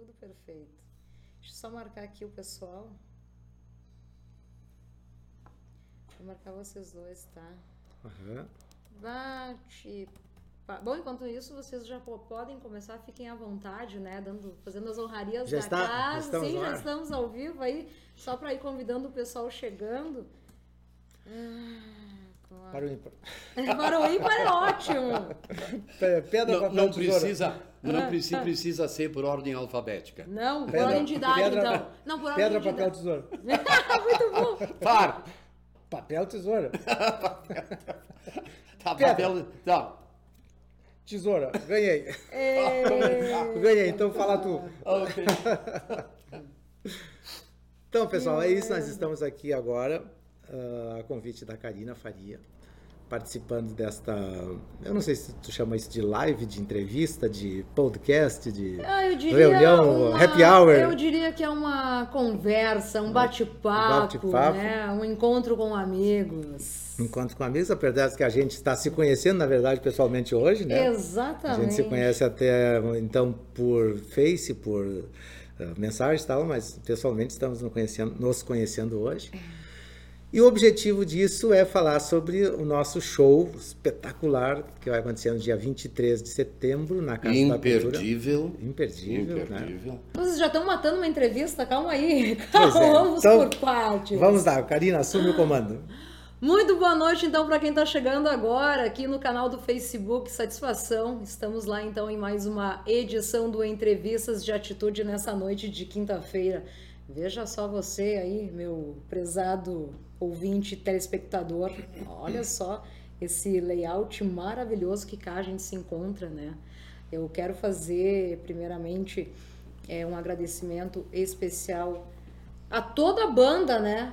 tudo perfeito. Deixa eu só marcar aqui o pessoal. Vou marcar vocês dois, tá? Aham. Bate. Bom, enquanto isso, vocês já po- podem começar, fiquem à vontade, né? Dando, fazendo as honrarias Já da está? Já casa. estamos Sim, já estamos ao vivo aí, só para ir convidando o pessoal chegando. Ah, claro. Para o ímpar. Para o ímpar é ótimo. Pe- Pedra, Não, papel, não tesoura. precisa, não preci- precisa ser por ordem alfabética. Não, por Pedra- ordem de idade, pedra- então. Não, por ordem Pedra, de papel, idade. tesoura. Muito bom. Para! Papel, tesoura. Tá, Pedra. papel. Tá. Tesoura. Ganhei. É... Ganhei, então fala tu. Ok. Então, pessoal, é isso. Nós estamos aqui agora, ah, a convite da Karina Faria, participando desta. Eu não sei se tu chama isso de live, de entrevista, de podcast, de. Ah, Reunião, uma- happy hour. Eu diria que é uma conversa, um bate-papo, bate-papo. né? um encontro com amigos. Encontro com amigos, apesar de que a gente está se conhecendo, na verdade, pessoalmente hoje, né? A Exatamente. gente se conhece até então por Face, por uh, mensagens e tal, mas pessoalmente estamos nos conhecendo, nos conhecendo hoje. E o objetivo disso é falar sobre o nosso show espetacular que vai acontecer no dia 23 de setembro na Casa da Cultura. Imperdível. Imperdível, né? Imperdível. Vocês já estão matando uma entrevista? Calma aí. Pois é. Vamos Então, por partes. Vamos lá, Karina, assume o comando. Muito boa noite, então, para quem está chegando agora aqui no canal do Facebook. Satisfação. Estamos lá, então, em mais uma edição do Entrevistas de Atitude nessa noite de quinta-feira. Veja só você aí, meu prezado ouvinte telespectador. Olha só esse layout maravilhoso que cá a gente se encontra, né? Eu quero fazer, primeiramente, é, um agradecimento especial a toda a banda, né?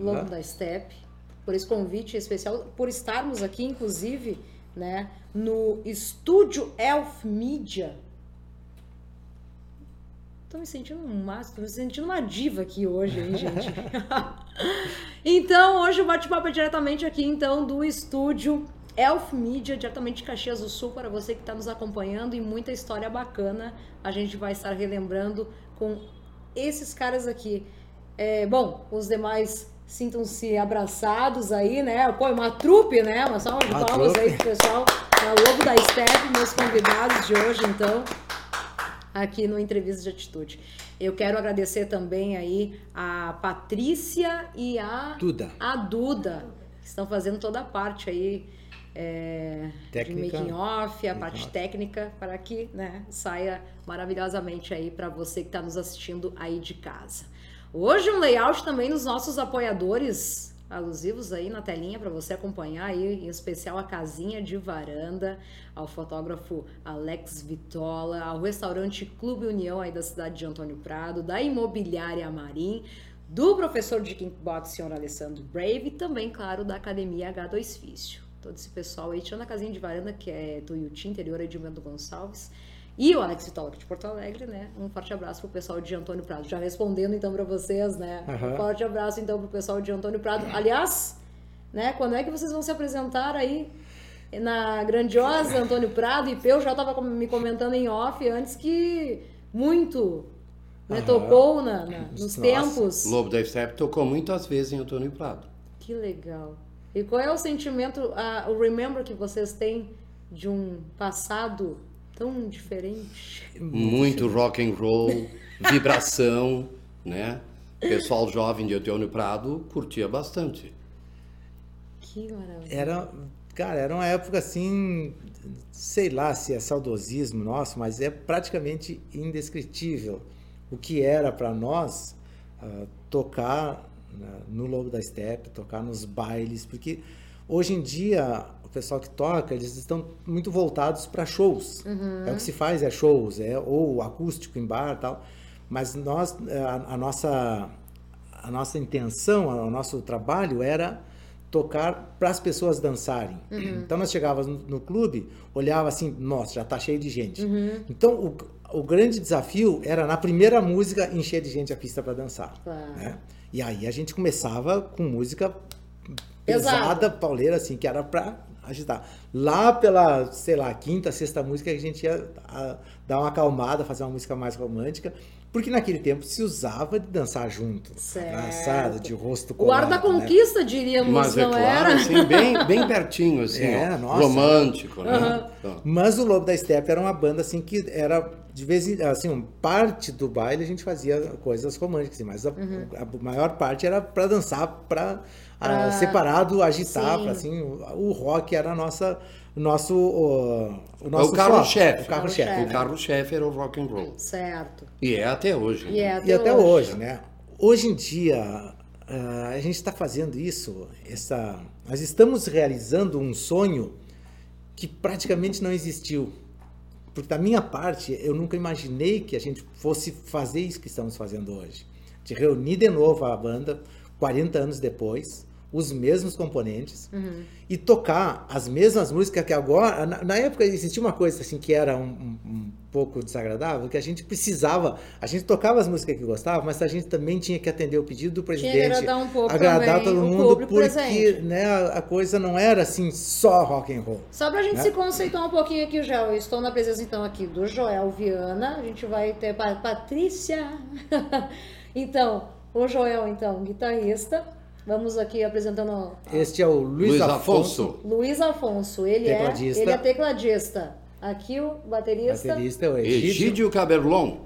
Lobo da Steppe, por esse convite especial, por estarmos aqui, inclusive, né, no estúdio Elf Media. Tô me sentindo um máximo, tô me sentindo uma diva aqui hoje, hein, gente? então, hoje o bate-papo é diretamente aqui, então, do estúdio Elf Media, diretamente de Caxias do Sul, para você que está nos acompanhando e muita história bacana a gente vai estar relembrando com esses caras aqui. É, bom, os demais sintam-se abraçados aí, né? Pô, uma trupe, né? Uma salva de palmas aí pro pessoal. É o Lobo da Steppe, meus convidados de hoje, então aqui no Entrevista de Atitude. Eu quero agradecer também aí a Patrícia e a Duda. a Duda, que estão fazendo toda a parte aí é, de Técnica. making off, a parte off. técnica, para que né, saia maravilhosamente aí para você que está nos assistindo aí de casa. Hoje um layout também nos nossos apoiadores alusivos aí na telinha para você acompanhar aí, em especial a casinha de varanda, ao fotógrafo Alex Vitola, ao restaurante Clube União aí da cidade de Antônio Prado, da Imobiliária Marim, do professor de kickbox, senhor Alessandro Brave, e também, claro, da Academia H2 Físio. Todo esse pessoal aí, tirando a casinha de varanda, que é do Yuti, interior aí de Bento Gonçalves, e o Alex aqui de Porto Alegre, né? Um forte abraço pro pessoal de Antônio Prado. Já respondendo então para vocês, né? Aham. Um forte abraço então pro pessoal de Antônio Prado. Aliás, né? Quando é que vocês vão se apresentar aí na grandiosa Antônio Prado? E eu já tava com- me comentando em off antes que muito né, Aham. tocou na, na- nos Nossa. tempos. Lobo da Steppe tocou muitas vezes em Antônio Prado. Que legal. E qual é o sentimento, a- o remember que vocês têm de um passado tão diferente? Muito rock and roll, vibração, né? O pessoal jovem de Antônio Prado curtia bastante. Que maravilha. Era, cara, era uma época assim, sei lá se é saudosismo nosso, mas é praticamente indescritível o que era para nós ah, tocar né, no Lobo da Steppe, tocar nos bailes, porque hoje em dia o pessoal que toca, eles estão muito voltados para shows. É o que se faz, é shows, é ou acústico em bar tal. Mas nós, eh, a, a nossa a nossa intenção, o nosso trabalho era tocar para as pessoas dançarem. Então nós chegávamos no, no clube, olhava assim, nossa, já tá cheio de gente. Então o, o grande desafio era na primeira música encher de gente a pista para dançar. Claro. né? E aí a gente começava com música Pesada. pesada, pauleira assim, que era para agitar. Lá pela, sei lá, quinta, sexta música, a gente ia a, dar uma acalmada, fazer uma música mais romântica. Porque naquele tempo se usava de dançar junto. Certo. Abraçado, de rosto O colado. ar da né? conquista, diríamos, Mas é não claro, era? assim, bem, bem pertinho, assim, É, ó, nossa. romântico, né? Então, Mas o Lobo da Steppe era uma banda assim que era de vez em assim, um, parte do baile a gente fazia coisas românticas, mas a, a maior parte era para dançar, para Pra- separado, agitar, assim, o, o rock era a nossa o nosso o, o É nosso o carro-chefe. o carro-chefe. O carro-chefe era o rock and roll. Certo. E é até hoje. E, é E até hoje, né? Hoje em dia, ah, a gente está fazendo isso, essa, nós estamos realizando um sonho que praticamente não existiu. Porque da minha parte, eu nunca imaginei que a gente fosse fazer isso que estamos fazendo hoje. De reunir de novo a banda, 40 anos depois, os mesmos componentes, e tocar as mesmas músicas que agora... Na, na época existia uma coisa assim que era um, um- um pouco desagradável, que a gente precisava... A gente tocava as músicas que gostava, mas a gente também tinha que atender o pedido do Tinha que presidente. agradar um pouco agradar todo mundo, porque presente. né, a, a coisa não era assim só rock and roll. Só pra gente Né? se conceituar um pouquinho aqui, Joel. Eu estou na presença, então, aqui do Joel Viana. A gente vai ter pa Patrícia. então, o Joel, então, guitarrista. Vamos aqui apresentando Este é o Luiz, Luiz Afonso, Afonso. Luiz Afonso. Ele Tecladista. é, ele é tecladista. Aqui o baterista. baterista, é o Egídio. Egídio Caberlon.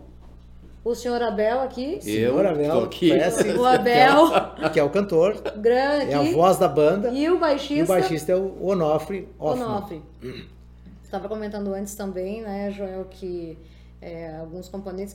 O senhor Abel aqui. Eu Senhor Abel, aqui. conhece? O Abel. que é o cantor, grande é a voz da banda, E o baixista. e o baixista é o Onofre Hoffman. Onofre. Estava comentando antes também, né, Joel, que é, alguns componentes.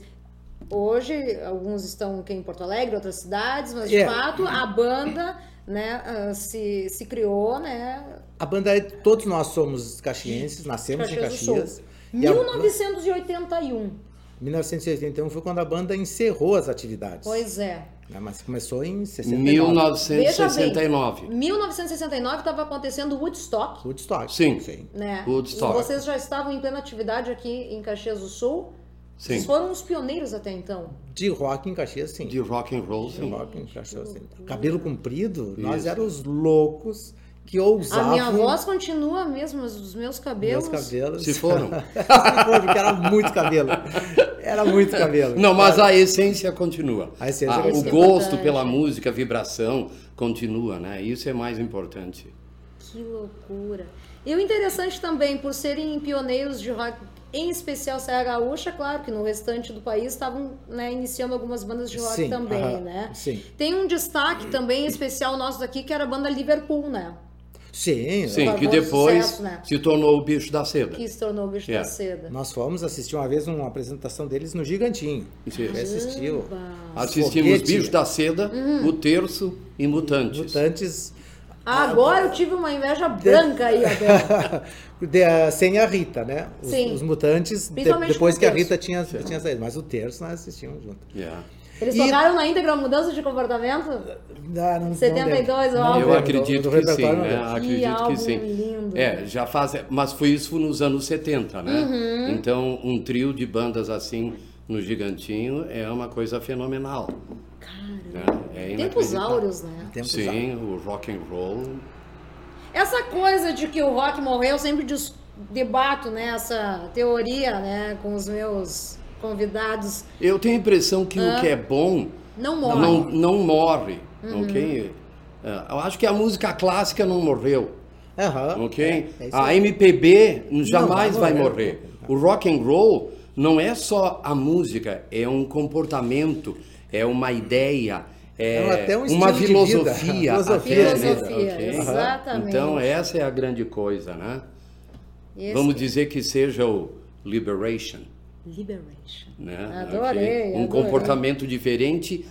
Hoje, alguns estão aqui em Porto Alegre, outras cidades, mas de É. fato a banda né, ah, se, se criou, né? A banda, é- todos nós somos caxienses, nascemos Caxias em. Caxias. E a- 1981. 1981 foi quando a banda encerrou as atividades. Pois é. né, Mas começou em 69. 1969. 1969 estava acontecendo o Woodstock. Woodstock. Sim. Sim. Né? Woodstock. E vocês já estavam em plena atividade aqui em Caxias do Sul. Sim. Vocês foram os pioneiros até então. De rock em Caxias, sim. De rock and roll, De sim. rock em Caxias, sim. Cabelo comprido, nós Isso. éramos loucos que A ousavam... minha voz continua mesmo, os meus cabelos. Meus cabelos. Se foram. Se foram, porque era muito cabelo. Era muito cabelo. Não, mas a essência continua. A essência Ah, continua. o é gosto pela música, a vibração continua, né? Isso é mais importante. Que loucura. E o interessante também, por serem pioneiros de rock, em especial Serra Gaúcha, claro que no restante do país estavam né, iniciando algumas bandas de rock Sim, também, aham, né? sim. Tem um destaque também especial nosso daqui, que era a banda Liverpool, né? Sim, Sim, favor, que depois sucesso, né? se tornou o bicho da seda. Que se tornou o bicho É. da seda. nós fomos assistir uma vez uma apresentação deles no Gigantinho. Sim. Você assistiu. Assistimos Foguete. Bicho da Seda, Uhum. O Terço e Mutantes. Mutantes Agora eu tive uma inveja branca aí, Abel. de- sem a Rita, né? Os, Sim. os mutantes, de- depois que a. Rita tinha, tinha saído. Mas o terço nós assistimos junto. Yeah. Eles E- tocaram na íntegra mudança de comportamento? Ah, não- não 72, lembro. ó. Não Eu acredito do que sim, né? Acredito álbum que sim. lindo. É, já faz, mas foi isso nos anos 70, né? Uhum. Então, um trio de bandas assim no Gigantinho é uma coisa fenomenal. né? É Tempos áureos, né? Tempos Sim, o rock and roll. Essa coisa de que o rock morreu, eu sempre debato né, essa teoria né, com os meus convidados. Eu tenho a impressão que o que é bom Não morre. não, não morre, Uhum. ok? É, Eu acho que a música clássica não morreu, Aham. ok? É, é a. MPB jamais vai vai morrer. morrer. O rock and roll não é só a música, é um comportamento, é uma ideia, é É até um uma estilo de vida. filosofia. Filosofia, né? Filosofia, Ok? exatamente. Então essa é a grande coisa, né? Esse- Vamos dizer que seja o liberation. Liberation. né? Adorei? Um adorei. comportamento diferente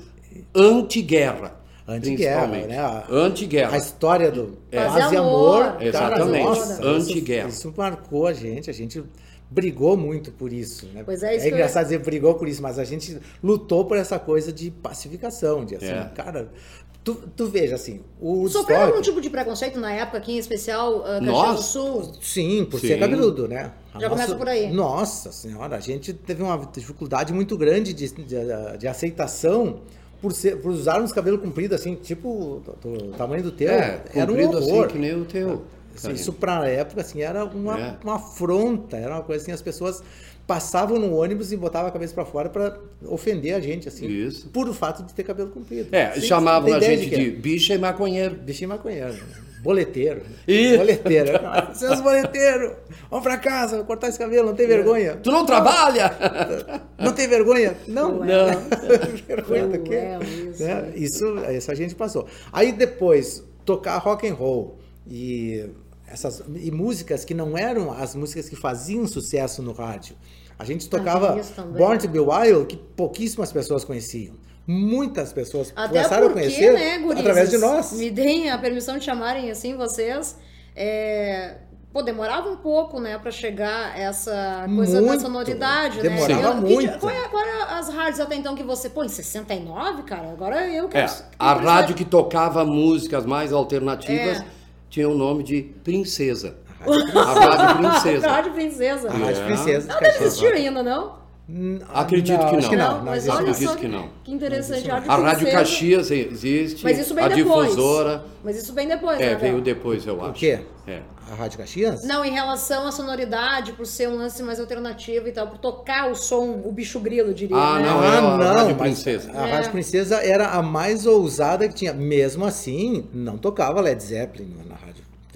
anti-guerra. Anti-guerra, né? A- Anti-guerra. A história do Fazer paz e amor. amor. Exatamente. nossa, isso- Anti-guerra. Isso, marcou a gente, a gente brigou muito por isso. Né? Pois é, isso eu- engraçado dizer brigou por isso, mas a gente lutou por essa coisa de pacificação, de assim, É. cara, tu, tu veja assim, o Sofreu algum tipo de preconceito na época aqui, em especial uh, Caxias do? Sul? Sim, por Sim. ser cabeludo, né? A Já começa por aí. Nossa senhora, a gente teve uma dificuldade muito grande de, de, de aceitação por, ser, por usarmos cabelo comprido, assim, tipo do, do tamanho do teu. É, Era um assim horror. que nem o teu. Isso para a época assim era uma, É. uma afronta, era uma coisa assim, as pessoas passavam no ônibus e botavam a cabeça para fora para ofender a gente assim, Isso. por o fato de ter cabelo comprido. É, Sem- chamavam a gente quê. de bicha e maconheiro. Bichinho maconheiro, né? boleteiro. Ih. Boleteiro. Seus boleteiros, vão pra casa, vou cortar esse cabelo, não tem vergonha. Tu não trabalha? Não tem vergonha? Não. Não. vergonha do quê? Isso. Né? Isso, isso a gente passou. Aí depois, tocar rock and roll e essas e músicas que não eram as músicas que faziam sucesso no rádio. A gente tocava Born to Be Wild, que pouquíssimas pessoas conheciam. Muitas pessoas Até começaram a porque, conhecer né, gurizes, através de nós. Me deem a permissão de chamarem assim vocês. É... Pô, demorava um pouco, né, pra chegar essa coisa da Muito. sonoridade, Demorava né? Eu- que- muito. Qual é, qual é as rádios até então que você... Pô, em 69, cara? Agora eu É, quero... a quero rádio que tocava músicas mais alternativas É. tinha o nome de Princesa. A Rádio Princesa. Rádio Princesa. A Rádio É. Princesa. Não deve existir ainda, não? Hum, Acredito que acho não. que não. Não, não mas olha acredito só que não. que interessante. Rádio A Rádio. Caxias existe. Mas isso bem a depois. difusora. Mas isso bem depois, É, né, veio depois, eu acho. O quê? É. A Rádio Caxias? Não, em relação à sonoridade, por ser um lance mais alternativo e tal, por tocar o som, o bicho grilo, diria. Ah, né? não, Ah, é a não, Rádio Princesa. A É. Rádio Princesa era a mais ousada que tinha. Mesmo assim, não tocava Led Zeppelin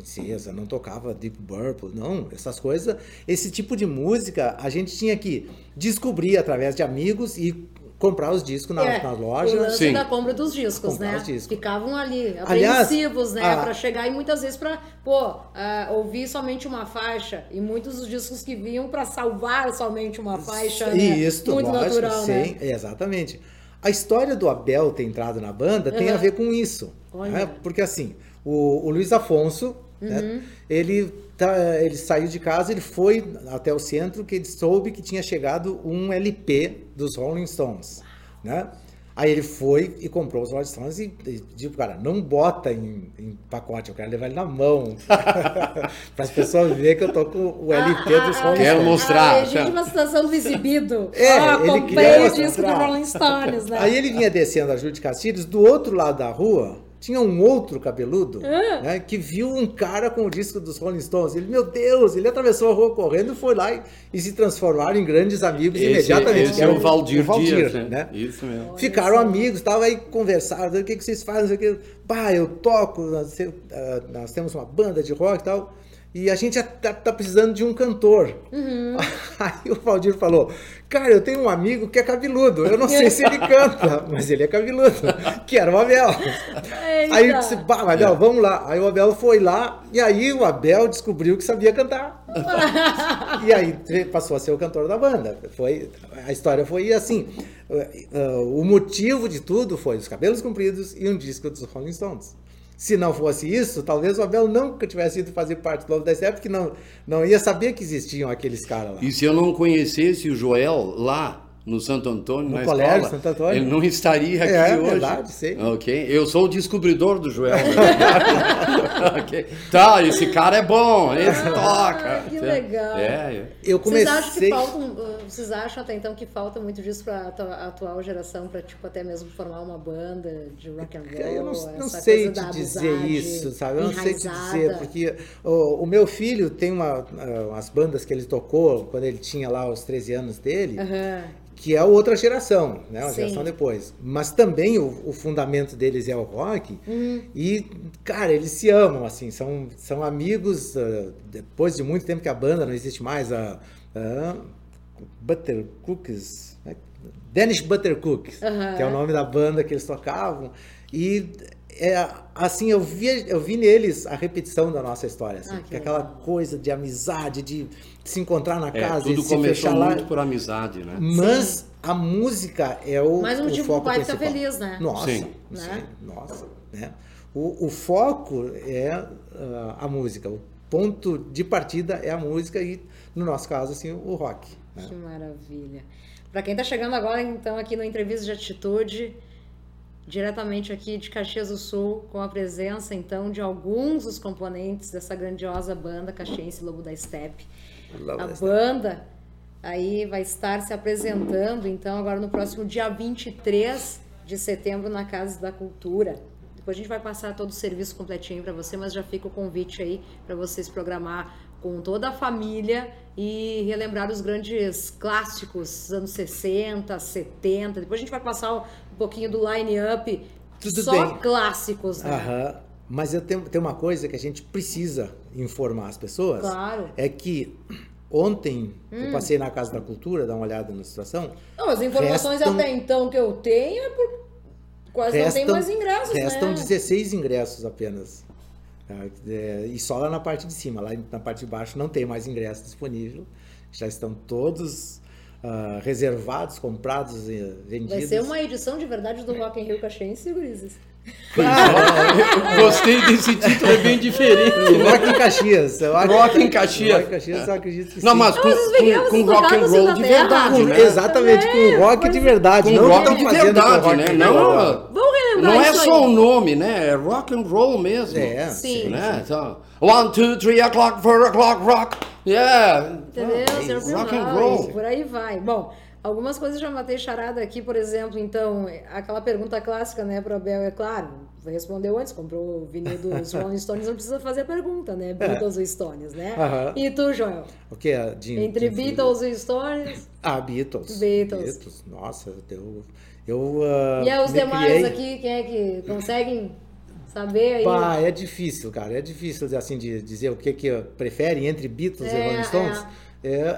Princesa, não tocava Deep Purple, não. Essas coisas, esse tipo de música a gente tinha que descobrir através de amigos e comprar os discos na, É, na O loja. lance Sim. da compra dos discos, Comprar né? os discos. Ficavam ali, Aliás, apreensivos, né? a- Pra chegar e muitas vezes pra, pô, ah, ouvir somente uma faixa. E muitos dos discos que vinham pra salvar somente uma faixa, né? Isso, Muito lógico, natural, sim, né? exatamente. A história do Abel ter entrado na banda tem Uhum. a ver com isso. Né? Porque assim, o, o Luiz Afonso, né, Uhum. ele, tá, ele saiu de casa, ele foi até o centro, que ele soube que tinha chegado um LP dos Rolling Stones. Né? Aí ele foi e comprou os Rolling Stones e, e disse, cara, não bota em, em pacote, eu quero levar ele na mão. para as pessoas verem que eu tô com o LP Ah, dos ah, Rolling Quero Stones. mostrar, A legítima situação do exibido. É, Ó, ele comprei o disco do. Rolling Stones, né? Aí ele vinha descendo a Júlio de Castilhos, do outro lado da rua tinha um outro cabeludo Ah. né, que viu um cara com o disco dos Rolling Stones. Ele, meu Deus, ele atravessou a rua correndo e foi lá e, e se transformaram em grandes amigos Esse, imediatamente. esse é era o Valdir, Dias, né? né? Isso mesmo. Ficaram amigos, tava aí conversaram, o que, que vocês fazem? Não sei o que. Pá, eu toco, nós, ah, nós temos uma banda de rock e tal. E a gente tá, tá precisando de um cantor. Uhum. Aí o Valdir falou: Cara, eu tenho um amigo que é cabeludo. Eu não sei se ele canta, mas ele é cabeludo. Que era o Abel. Eita. Aí eu disse: Bah, Abel, vamos lá. Aí o Abel foi lá. E aí o Abel descobriu que sabia cantar. e aí passou a ser o cantor da banda. Foi, a história foi assim. Uh, uh, O motivo de tudo foi os cabelos compridos e um disco dos Rolling Stones. Se não fosse isso, talvez o Abel nunca tivesse ido fazer parte do Love da porque não, não ia saber que existiam aqueles caras lá. E se eu não conhecesse o Joel lá no Santo Antônio, No na colégio escola, Santo Antônio. ele não estaria aqui É, hoje. verdade, sei. Ok, eu sou o descobridor do Joel. né? Ok. Tá, esse cara é bom, esse toca. que legal. É, é. Eu Vocês acham que comecei. faltam, uh, vocês acham até então que falta muito disso para a atual geração para tipo até mesmo formar uma banda de rock and roll? Eu não, não sei te dizer isso, sabe? Eu não sei te enraizada? dizer, porque o, o meu filho tem uma, ah, umas bandas que ele tocou quando ele tinha lá os 13 anos dele, Aham. que é outra geração, né? Uma Sim. geração depois. Mas também o, o fundamento deles é o rock. Uhum. E, cara, eles se amam, assim, são, são amigos. ah, depois de muito tempo que a banda não existe mais, a, a Butter Cookies, né? Danish Butter Cookies, que é o nome da banda que eles tocavam. E é, assim, eu vi, eu vi neles a repetição da nossa história, assim, Ah, que é aquela legal. coisa de amizade, de se encontrar na É, casa tudo e se começou fechar lá. muito por amizade, né? Mas a música é o, Mais um o motivo pro foco pai ficar principal. feliz, né? Nossa, Sim. sim, Né? nossa, né? O, o foco é ah, a música, o ponto de partida é a música e, no nosso caso, assim, o rock. Né? Que maravilha. Para quem está chegando agora, então, aqui no Entrevista de Atitude, diretamente aqui de Caxias do Sul, com a presença, então, de alguns dos componentes dessa grandiosa banda Caxiense Lobo da Steppe. Lobo A da banda aí vai estar se apresentando, então, agora no próximo dia 23 de setembro na Casa da Cultura. Depois a gente vai passar todo o serviço completinho para você, mas já fica o convite aí para você se programar com toda a família e relembrar os grandes clássicos dos anos 60, 70. Depois a gente vai passar um pouquinho do line-up só bem. clássicos, né? Aham. Mas eu tenho, tem uma coisa que a gente precisa informar as pessoas. Claro. Hum. É que ontem eu passei na Casa da Cultura, dar uma olhada na situação. Não, as informações Restam- até então que eu tenho é por quase não tem mais ingressos, restam né? 16 ingressos apenas. Tá? É, e só lá na parte de cima, lá na parte de baixo não tem mais ingresso disponível. Já estão todos ah, reservados, comprados e vendidos. Vai ser uma edição de verdade do Rock in Rio Caxiense, gurizes. Eu Gostei desse título, é bem diferente. né? Rock em Caxias. Eu acho- Rock em Caxias. Rock em Caxias, eu acredito que Não, sim. mas com, viram, com, com rock and roll de verdade, né? Exatamente, com rock de verdade. Com não rock de verdade, rock né? and Não, não é isso só o nome, né? É rock and roll mesmo. É, sim, sim, né? Então, one, two, three o'clock, four o'clock, rock. Yeah. Entendeu? Senhor rock and roll. Por aí vai. Bom, algumas coisas já matei charada aqui, por exemplo, então, aquela pergunta clássica, né, pro Abel, é claro, respondeu antes, comprou o vinil dos Rolling Stones, não precisa fazer a pergunta, né? Beatles ou Stones, né? E tu, Joel? O que é? De, Entre de- Beatles e Stones? Ah, Beatles. Beatles. Nossa, eu. Eu ah, e aí os demais criei- aqui, quem é que conseguem saber aí? Pá, é difícil, cara. É difícil assim de dizer o que que prefere entre Beatles É, e Rolling Stones. É,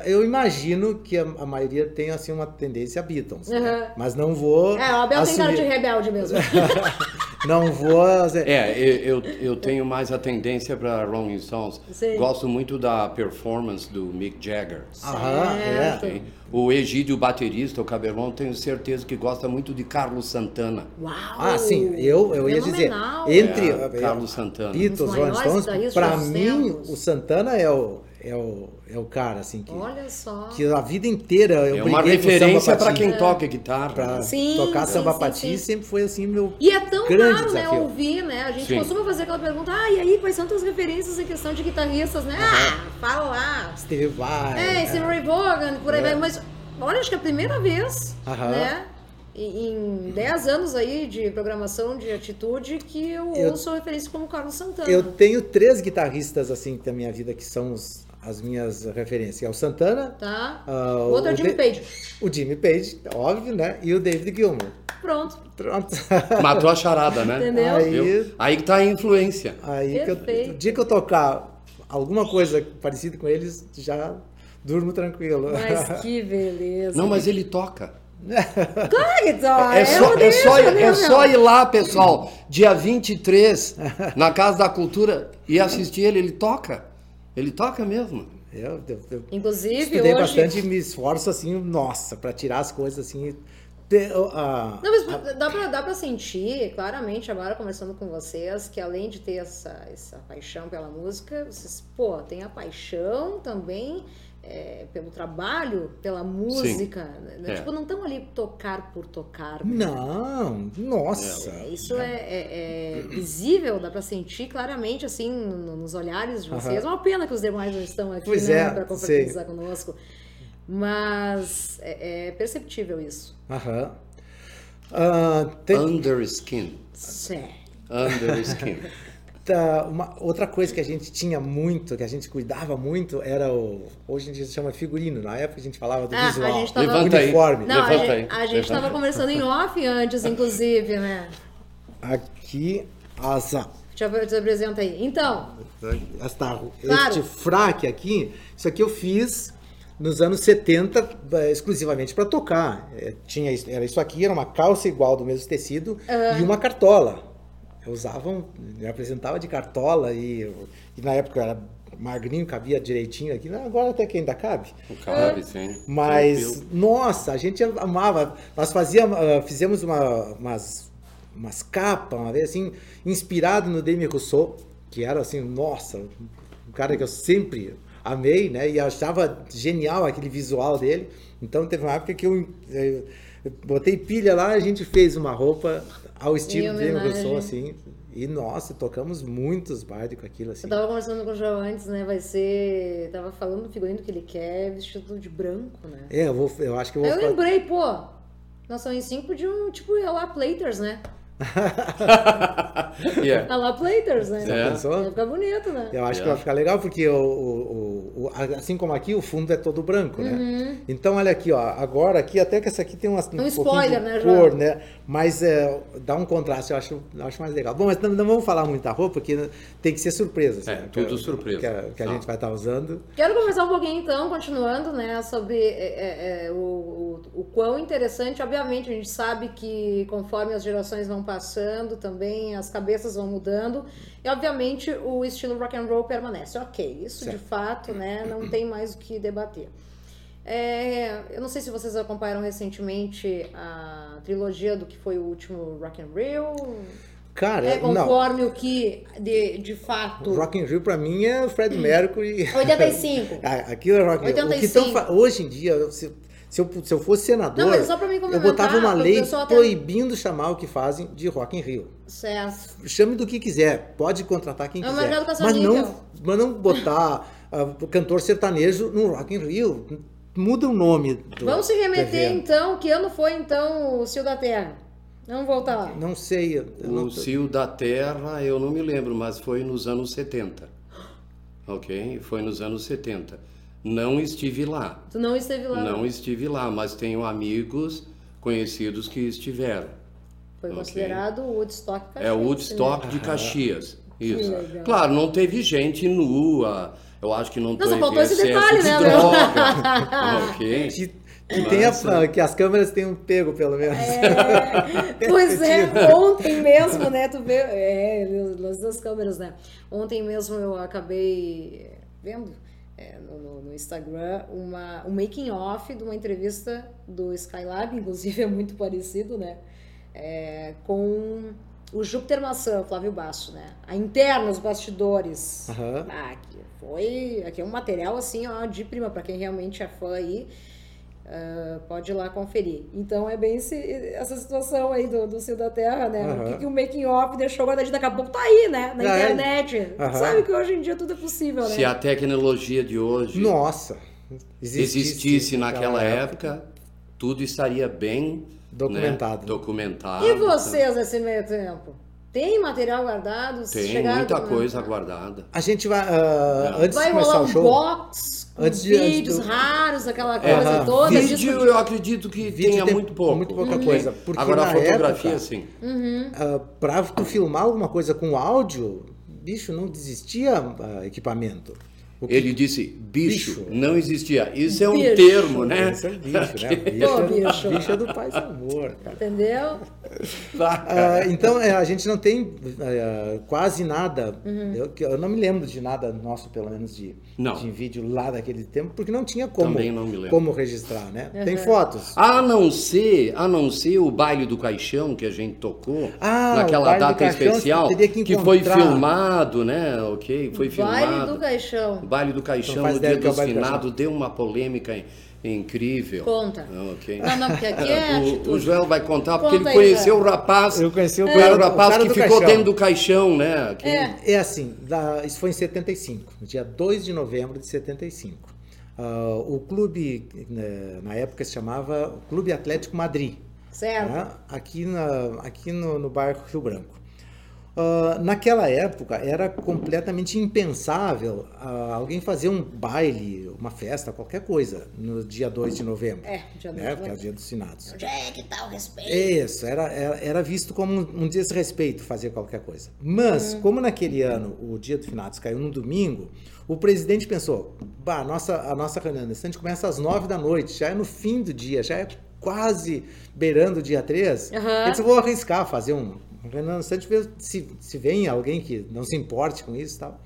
eu imagino que a, a maioria tem assim uma tendência a Beatles, né? Uhum. mas não vou É, o Abel tem cara assumir- de rebelde mesmo. não vou É, eu, eu, eu tenho mais a tendência para Rolling Stones. Sim. Gosto muito da performance do Mick Jagger. Aham, é. O Egídio, o baterista, o Cabelão, tenho certeza que gosta muito de Carlos Santana. Uau! Ah, sim, eu, eu ia dizer, entre É, Carlos Santana. Beatles, Rolling Stones, dos mim, o Santana é o, é o, é o cara, assim, que, Olha só. que a vida inteira eu É uma referência para quem toca guitarra. Pra né? Sim, tocar sim, samba sim, pati sempre foi assim meu E é tão grande raro, né, desafio. ouvir, né? A gente Sim. costuma fazer aquela pergunta, ah, e aí, quais são tuas referências em questão de guitarristas, né? Ah, fala lá. Steve Vai. É, esse Ray Vaughan, por aí É. vai. Mas, olha, acho que é a primeira vez, Aham. né? Em em 10 anos aí de programação de atitude que eu, Eu- ouço referência como Carlos Santana. Eu tenho três guitarristas assim da minha vida que são os- as minhas referências. É o Santana, Tá? O outro é o o Jimmy Page. o Jimmy Page, óbvio, né? E o David Gilmour. Pronto. Pronto. Matou a charada, né? Entendeu? Aí- Viu? Aí que tá a influência. Aí que eu, Perfeito. o dia que eu tocar alguma coisa parecida com eles, já durmo tranquilo. Mas que beleza. Não, mas ele toca. Claro que tá. É só, é, só, é só ir lá, pessoal, dia 23, na Casa da Cultura, e assistir ele. Ele toca. Ele toca mesmo. Eu, eu, eu Inclusive, estudei hoje... bastante e me esforço assim, nossa, para tirar as coisas assim. Te- a- Não, mas dá pra, dá pra sentir claramente agora, conversando com vocês, que além de ter essa, essa paixão pela música, vocês, pô, tem a paixão também é, pelo trabalho, pela música. né? É. Tipo, não estão ali tocar por tocar. Não, nossa. É, isso é, é- é visível, dá pra sentir claramente, assim, no- nos olhares de vocês. É uma pena que os demais não estão aqui, Pois né, é, pra confraternizar conosco. Mas é, é perceptível isso. Aham. Ah, tem- Under skin. Under skin. Tá, uma outra coisa que a gente tinha muito, que a gente cuidava muito, era o. Hoje dia se chama figurino. Na época a gente falava do Ah, a visual. gente tava- Levanta aí. uniforme. Não, a Levanta gente, aí. a gente Levanta. tava conversando em off antes, inclusive, né? Aqui, asa. Deixa eu ver, te apresenta aí. Então, Esta, Claro. Este fraque aqui, isso aqui eu fiz nos anos 70 eh, exclusivamente para tocar. Eh, Tinha, era isso aqui, era uma calça igual do mesmo tecido e uma cartola. Eu usava, um- me apresentava de cartola e, e na época eu era magrinho, cabia direitinho aqui. Agora até que ainda cabe. Cabe, sim. Mas, Tranquilo. nossa, a gente amava. Nós fazíamos, ah, fizemos uma- umas, umas capas, uma vez assim, inspirado no Demi Rousseau, que era assim, nossa, um cara que eu sempre amei, né? E achava genial aquele visual dele. Então teve uma época que eu, eh, eu botei pilha lá, a gente fez uma roupa ao estilo Demi homenagem. Rousseau, assim. E nossa, tocamos muitos bailes com aquilo assim. eu tava conversando com o João antes, né? Vai ser. Tava falando do figurino que ele quer vestido de branco, né? É, eu, vou, eu acho que eu Aí vou eu fa- lembrei, pô, nós somos em cinco de um tipo, é lá, Platers, né? Yeah. A La Platers, né? É. Pensou? Vai ficar bonito, né? Eu acho É. que vai ficar legal porque o, o- o- o- assim como aqui o fundo é todo branco, né? Então olha aqui, ó, agora aqui até que essa aqui tem umas, um, Um spoiler, de né, cor, João? né? Mas é, dá um contraste, eu acho, eu acho mais legal. Bom, mas não, não vamos falar muita roupa porque tem que ser surpresa, assim, É, né? tudo que, surpresa. que a, que a Tá. gente vai estar usando. Quero conversar um pouquinho então, continuando, né, sobre é, é, é, o, o, o quão interessante, obviamente, a gente sabe que conforme as gerações vão passando, também as cabeças vão mudando, e obviamente o estilo rock and roll permanece. Ok, isso de Certo. fato, né, não tem mais o que debater. É, eu não sei se vocês acompanharam recentemente a trilogia do que foi o último Rock and Roll. Cara, É não. conforme o que, de, de fato... O Rock in Rio pra mim é o Fred Mercury. 85. Ah, Aquilo é Rock in Rio. O que 85. tão hoje em dia, se, se eu, se eu fosse senador, Não, mas só pra mim eu botava uma lei sou até- proibindo chamar o que fazem de Rock in Rio. Certo. Chame do que quiser, pode contratar quem É quiser. mas não, mas não botar ah, cantor sertanejo no Rock in Rio. Muda o nome do Vamos se remeter evento. então, que ano foi então o Cio da Terra? Vamos voltar lá. Não sei. eu não O Cio da Terra, eu não me lembro, mas foi nos anos 70. Ok? Foi nos anos 70. Não estive lá. Tu não esteve lá. Não estive lá, mas tenho amigos conhecidos que estiveram. Foi Ok. considerado o Woodstock Caxias, É o Woodstock né? de Caxias. Isso. Claro, não teve gente nua. Eu acho que não, Não, só teve faltou esse detalhe, de né, Léo? droga. ok? Que, que, tenha- Nossa. que as câmeras tenham pego, pelo menos. É, pois é, ontem mesmo, né? Tu vê. É, nas duas câmeras, né? Ontem mesmo eu acabei vendo é, no, no- Instagram uma, um making off de uma entrevista do Skylab, inclusive é muito parecido, né? É, com o Júpiter Maçã, Flávio Basso, né? A interna, os bastidores. Aham. Ah, aqui foi. Aqui é um material assim, ó, de prima, para quem realmente é fã aí. Ah, pode ir lá conferir. Então é bem esse- essa situação aí do, do Cio da Terra, né? O Aham. que, que o making off deixou guardadinho daqui a pouco tá aí, né? Na Ah, é? internet. Aham. Sabe que hoje em dia tudo é possível, né? Se a tecnologia de hoje Nossa. existisse naquela época, tudo estaria bem Documentado. né, documentado. E vocês nesse meio tempo? Tem material guardado? Tem Chegaram muita documentar? coisa guardada. A gente vai. ah, antes Vai de começar rolar o um show. box com Antes de- antes vídeos do- raros, aquela coisa Aham. toda. Vídeo de- eu acredito que Vídeo tenha tem muito pouco. muito pouca Ok? coisa, porque Agora a fotografia, época- sim. Ah, pra tu filmar alguma coisa com áudio, bicho, não existia ah, equipamento. Que- Ele disse bicho, Bicho. não existia. Isso é um Bicho. termo, né? Esse é bicho, né? Pô, Bicho, bicho. é, bicho é do pai amor, cara. Entendeu? Ah, então, é, a gente não tem ah, quase nada. Uhum. Eu, que eu não me lembro de nada nosso, pelo menos, de, Não. de vídeo lá daquele tempo, porque não tinha como, Também não me lembro. como registrar, né? Tem Uhum. fotos. A não ser, a não ser o baile do caixão que a gente tocou Ah, naquela baile data caixão, especial teria que foi filmado, né? Ok, foi Baile filmado. do Caixão. O baile do caixão Então no dia do que é dos baile do finados deu uma polêmica incrível. Conta. Ok. Não, não, porque aqui é O, o. Joel vai contar porque Conta ele aí, conheceu Joel. o rapaz. Eu conheci o o cara- o rapaz cara que ficou caixão. dentro do caixão, né? Que- É. É assim, da- isso foi em 75, no dia 2 de novembro de 75. Ah, o clube, né, na época, se chamava Clube Atlético Madrid, Certo. né, aqui, na, aqui no, no bairro Rio Branco. Ah, naquela época era completamente impensável ah, alguém fazer um baile, uma festa, qualquer coisa, no dia 2 de novembro. É, dia dois de né, que é o dia dos finados. Onde é que tá o respeito? Isso, era, era, era visto como um, um desrespeito fazer qualquer coisa. Mas, como naquele ano o dia do finados caiu num domingo, o presidente pensou: bah, a nossa, a nossa reunião instante começa às nove da noite, já é no fim do dia, já é quase beirando o dia 3. Aham. Ele disse: eu vou arriscar fazer um, instante, ver se, se vem alguém que não se importe com isso e tal.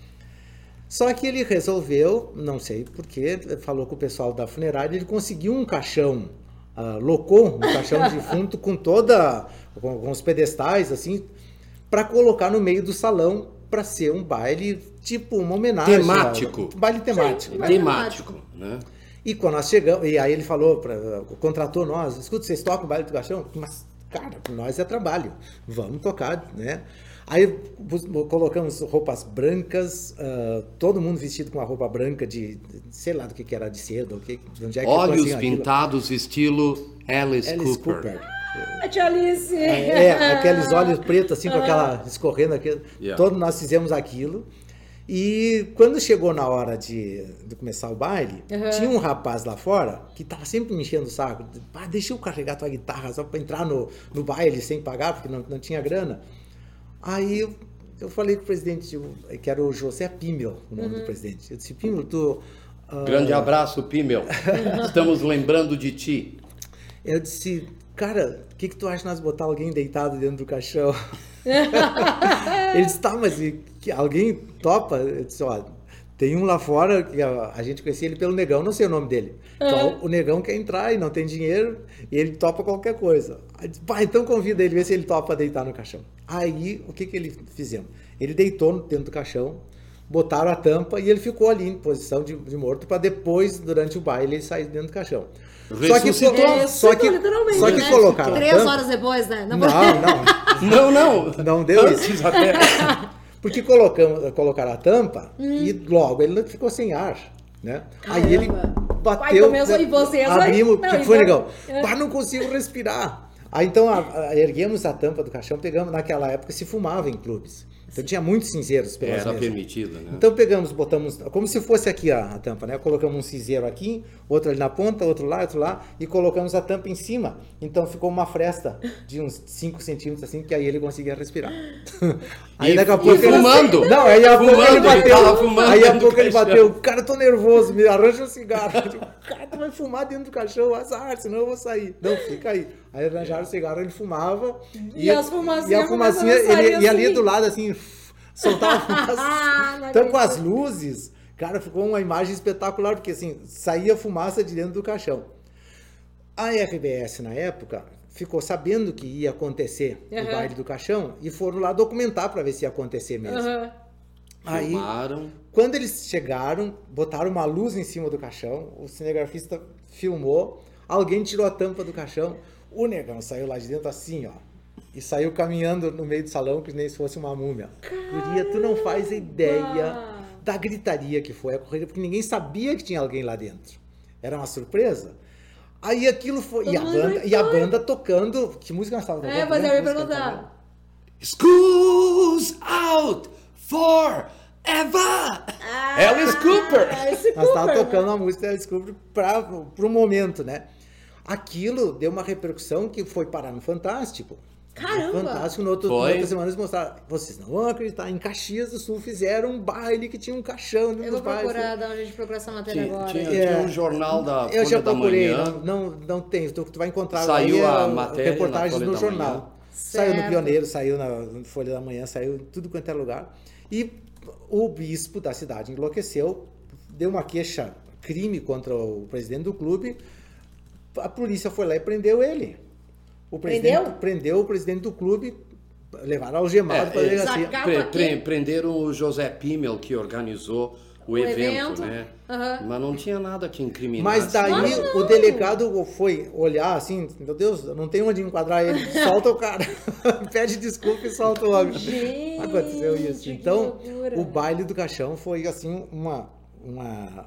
Só que ele resolveu, não sei porquê, falou com o pessoal da funerária, ele conseguiu um caixão, ah, locou um caixão de defunto com toda, com, com os pedestais, assim, para colocar no meio do salão para ser um baile, tipo uma homenagem. Temático. Um baile temático. Sim, né? Temático, né? E quando nós chegamos, e aí ele falou, pra, contratou nós, escuta, vocês tocam o baile do caixão? Mas, cara, nós é trabalho, vamos tocar, né? Aí colocamos roupas brancas, ah, todo mundo vestido com uma roupa branca de, sei lá do que, que era, de seda, ou que, de onde é que Olhos aquilo. pintados estilo Alice, Alice Cooper. Cooper. Ah, Alice! É, aqueles olhos pretos, assim, com aquela escorrendo aqui. Yeah. Todos nós fizemos aquilo. E quando chegou na hora de, de começar o baile, Uhum. tinha um rapaz lá fora que tava sempre me enchendo o saco. Ah, deixa eu carregar tua guitarra só para entrar no, no baile sem pagar, porque não, não tinha grana. Aí eu, eu falei com o presidente, que era o José Pimmel, o nome do presidente. Eu disse, Pimmel, tu... ah, Grande abraço, Pimmel. Estamos lembrando de ti. Eu disse, cara, o que, que tu acha de nós botar alguém deitado dentro do caixão? Ele disse, tá, mas que alguém topa? Eu disse, ó, tem um lá fora, que a, a gente conhecia ele pelo negão, não sei o nome dele. Então, o negão quer entrar e não tem dinheiro, e ele topa qualquer coisa. Aí, disse, pá, então convida ele, vê se ele topa deitar no caixão. Aí, o que que ele fizemos? Ele deitou no- dentro do caixão, botaram a tampa e ele ficou ali em posição de, de morto para depois, durante o baile, ele sair dentro do caixão. Só que. É, só que, literalmente, só que né? colocaram a Três tampa- horas depois, né? Não, não. Não, não. Não deu isso. Até. Porque colocamos, colocaram a tampa e Hum. logo ele ficou sem ar, né? Aí ele bateu. Pai, começou- e vocês aí? abrimos, Não, o que e foi? É. Pá, não consigo respirar. Aí então a- a- erguemos a tampa do caixão, pegamos naquela época se fumava em clubes. Então tinha muitos cinzeiros pelas Era mesas. permitido, né? Então pegamos, botamos, como se fosse aqui a, a tampa, né? Colocamos um cinzeiro aqui, outro ali na ponta, outro lá, outro lá, e colocamos a tampa em cima. Então ficou uma fresta de uns 5 centímetros assim, que aí ele conseguia respirar. Aí E- daqui a e pouco ele- fumando. Não, aí a pouco Fumando, ele ele bateu. fumando aí a pouco ele caixão. bateu. Cara, tô nervoso, me arranja um cigarro. Eu digo, Cara, tu vai fumar dentro do caixão, azar, senão eu vou sair. Não, fica aí. Aí arranjaram o cigarro, ele fumava. E as fumacinhas E a fumacinha, ele ia ali assim. do lado assim, soltava fumaça. Então, com as luzes, cara, ficou uma imagem espetacular, porque assim, saía fumaça de dentro do caixão. A RBS, na época, ficou sabendo que ia acontecer Aham. o baile do caixão e foram lá documentar para ver se ia acontecer mesmo. Aham. Aí, Filmaram. quando eles chegaram, botaram uma luz em cima do caixão, o cinegrafista filmou, alguém tirou a tampa do caixão, o negão saiu lá de dentro assim, ó. E saiu caminhando no meio do salão, que nem se fosse uma múmia. Guria, tu não faz ideia da gritaria que foi a corrida, porque ninguém sabia que tinha alguém lá dentro. Era uma surpresa. Aí aquilo foi. E a, banda, e a banda tocando. Que música nós estávamos tocando? É, mas eu ia Música perguntar. School's out forever. Alice Cooper. Ah, esse Nós Cooper, tocando uma música da Alice Cooper para o momento, né? Aquilo deu uma repercussão que foi parar no Fantástico. Caramba! No Fantástico, no outro, Foi. na outra semana eles mostraram. Vocês não vão acreditar, em Caxias do Sul fizeram um baile que tinha um caixão Eu vou bailes. procurar, dar uma gente procurar essa matéria Tinha, agora. tinha- É. tinha um jornal da Eu já Folha da procurei, Manhã. não, não, não tem. Tu, tu vai encontrar Saiu aí, a é, matéria reportagens no jornal. Manhã. Saiu no. Pioneiro, saiu na Folha da Manhã, saiu em tudo quanto é lugar. E o bispo da cidade enlouqueceu, deu uma queixa, crime contra o presidente do clube. A polícia foi lá e prendeu ele. O presidente Prendeu? prendeu o presidente do clube, levaram algemado É, para a delegacia. Sacar- Pre- pre- prenderam o José Pimmel, que organizou o, O evento, evento. né? Aham. Mas não tinha nada que incriminar. Mas daí Claro o delegado foi olhar assim, meu Deus, não tem onde enquadrar ele, solta o cara, pede desculpa e solta o homem. Gente, Aconteceu isso. Então, o baile do caixão foi assim uma, uma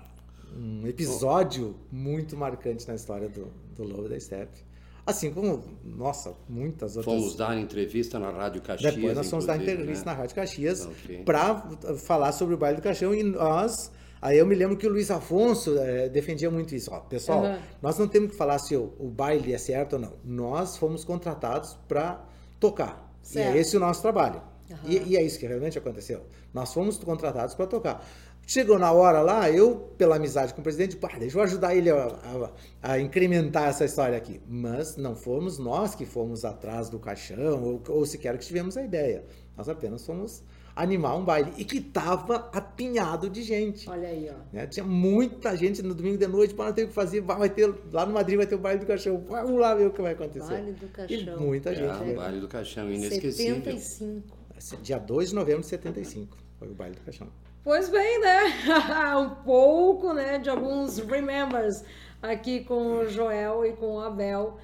um episódio muito marcante na história do, do Lobo da Steppe. Assim como, nossa, muitas outras. Fomos dar entrevista na Rádio Caxias. Depois nós fomos dar entrevista né? na Rádio Caxias Ok. para falar sobre o baile do caixão e nós. Aí eu me lembro que o Luiz Afonso eh, defendia muito isso. Ó, pessoal, Aham. nós não temos que falar se o, o baile é certo ou não. Nós fomos contratados para tocar. Certo. E é esse o nosso trabalho. Aham. E, e é isso que realmente aconteceu. Nós fomos contratados para tocar. Chegou na hora lá, eu, pela amizade com o presidente, pá, deixa eu ajudar ele a, a- a incrementar essa história aqui. Mas não fomos nós que fomos atrás do caixão, ou, ou sequer que tivemos a ideia. Nós apenas fomos animar um baile. E que estava apinhado de gente. Olha aí, ó. né? Tinha muita gente no domingo de noite, para não ter o que fazer, vai vai ter, lá no Madrid vai ter o baile do caixão. Vamos lá ver o que vai acontecer. Baile do Caixão. E muita gente. É, o né? baile do caixão, inesquecível. 75. Dia 2 de novembro de 75 foi o baile do caixão. Pois bem, né? um pouco, né, de alguns remembers aqui com o Joel e com o Abel.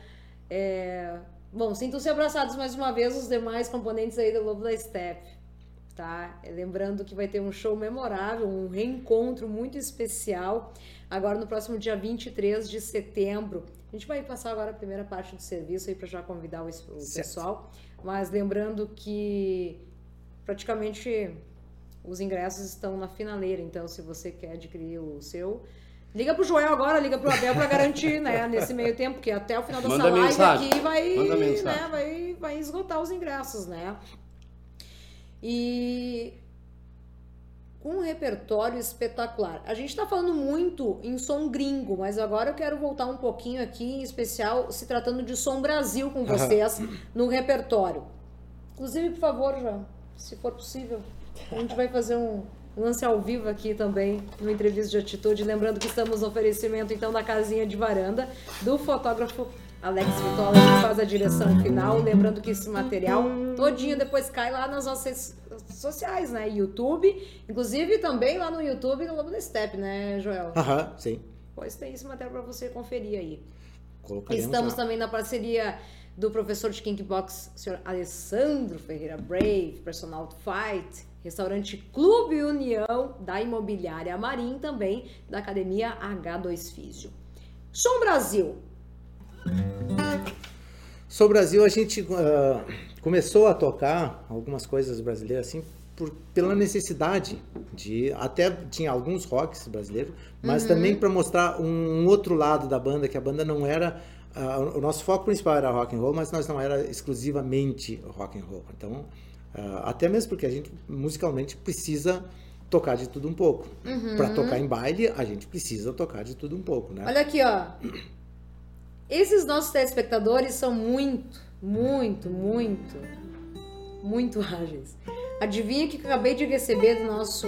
É... Bom, sintam-se abraçados mais uma vez os demais componentes aí do Lobo da Steppe. tá? Lembrando que vai ter um show memorável, um reencontro muito especial, agora no próximo dia 23 de setembro. A gente vai passar agora a primeira parte do serviço aí para já convidar o, o pessoal, mas lembrando que praticamente os ingressos estão na finaleira, então se você quer adquirir o seu, Liga pro Joel agora, liga pro Abel para garantir, né? Nesse meio tempo, que até o final dessa Manda live mensagem. aqui vai, né, vai, vai esgotar os ingressos, né? E com um repertório espetacular. A gente tá falando muito em som gringo, mas agora eu quero voltar um pouquinho aqui, em especial se tratando de som Brasil com vocês no repertório. Inclusive, por favor, João, se for possível, a gente vai fazer um lance ao vivo aqui também, no Entrevista de Atitude. Lembrando que estamos no oferecimento, então, da casinha de varanda do fotógrafo Alex Vitola, que faz a direção final. Lembrando que esse material todinho depois cai lá nas nossas redes sociais, né? YouTube, inclusive também lá no YouTube do Lobo da Step, né, Joel? Aham, sim. Pois tem esse material para você conferir aí. Colocaremos Estamos lá. também na parceria do professor de Kickbox, senhor Alessandro Ferreira Brave, Personal Fight, restaurante Clube União, da Imobiliária Marim também, da Academia H2 Físio. Som Brasil. O Brasil, a gente ah, começou a tocar algumas coisas brasileiras assim por, pela necessidade de até tinha alguns rocks brasileiros, mas também para mostrar um outro lado da banda que a banda não era ah, o nosso foco principal era rock and roll, mas nós não era exclusivamente rock and roll. Então, ah, até mesmo porque a gente musicalmente precisa tocar de tudo um pouco. Para tocar em baile, a gente precisa tocar de tudo um pouco, né? Olha aqui, ó. Esses nossos telespectadores são muito, muito, muito, muito ágeis. Adivinha o que eu acabei de receber do nosso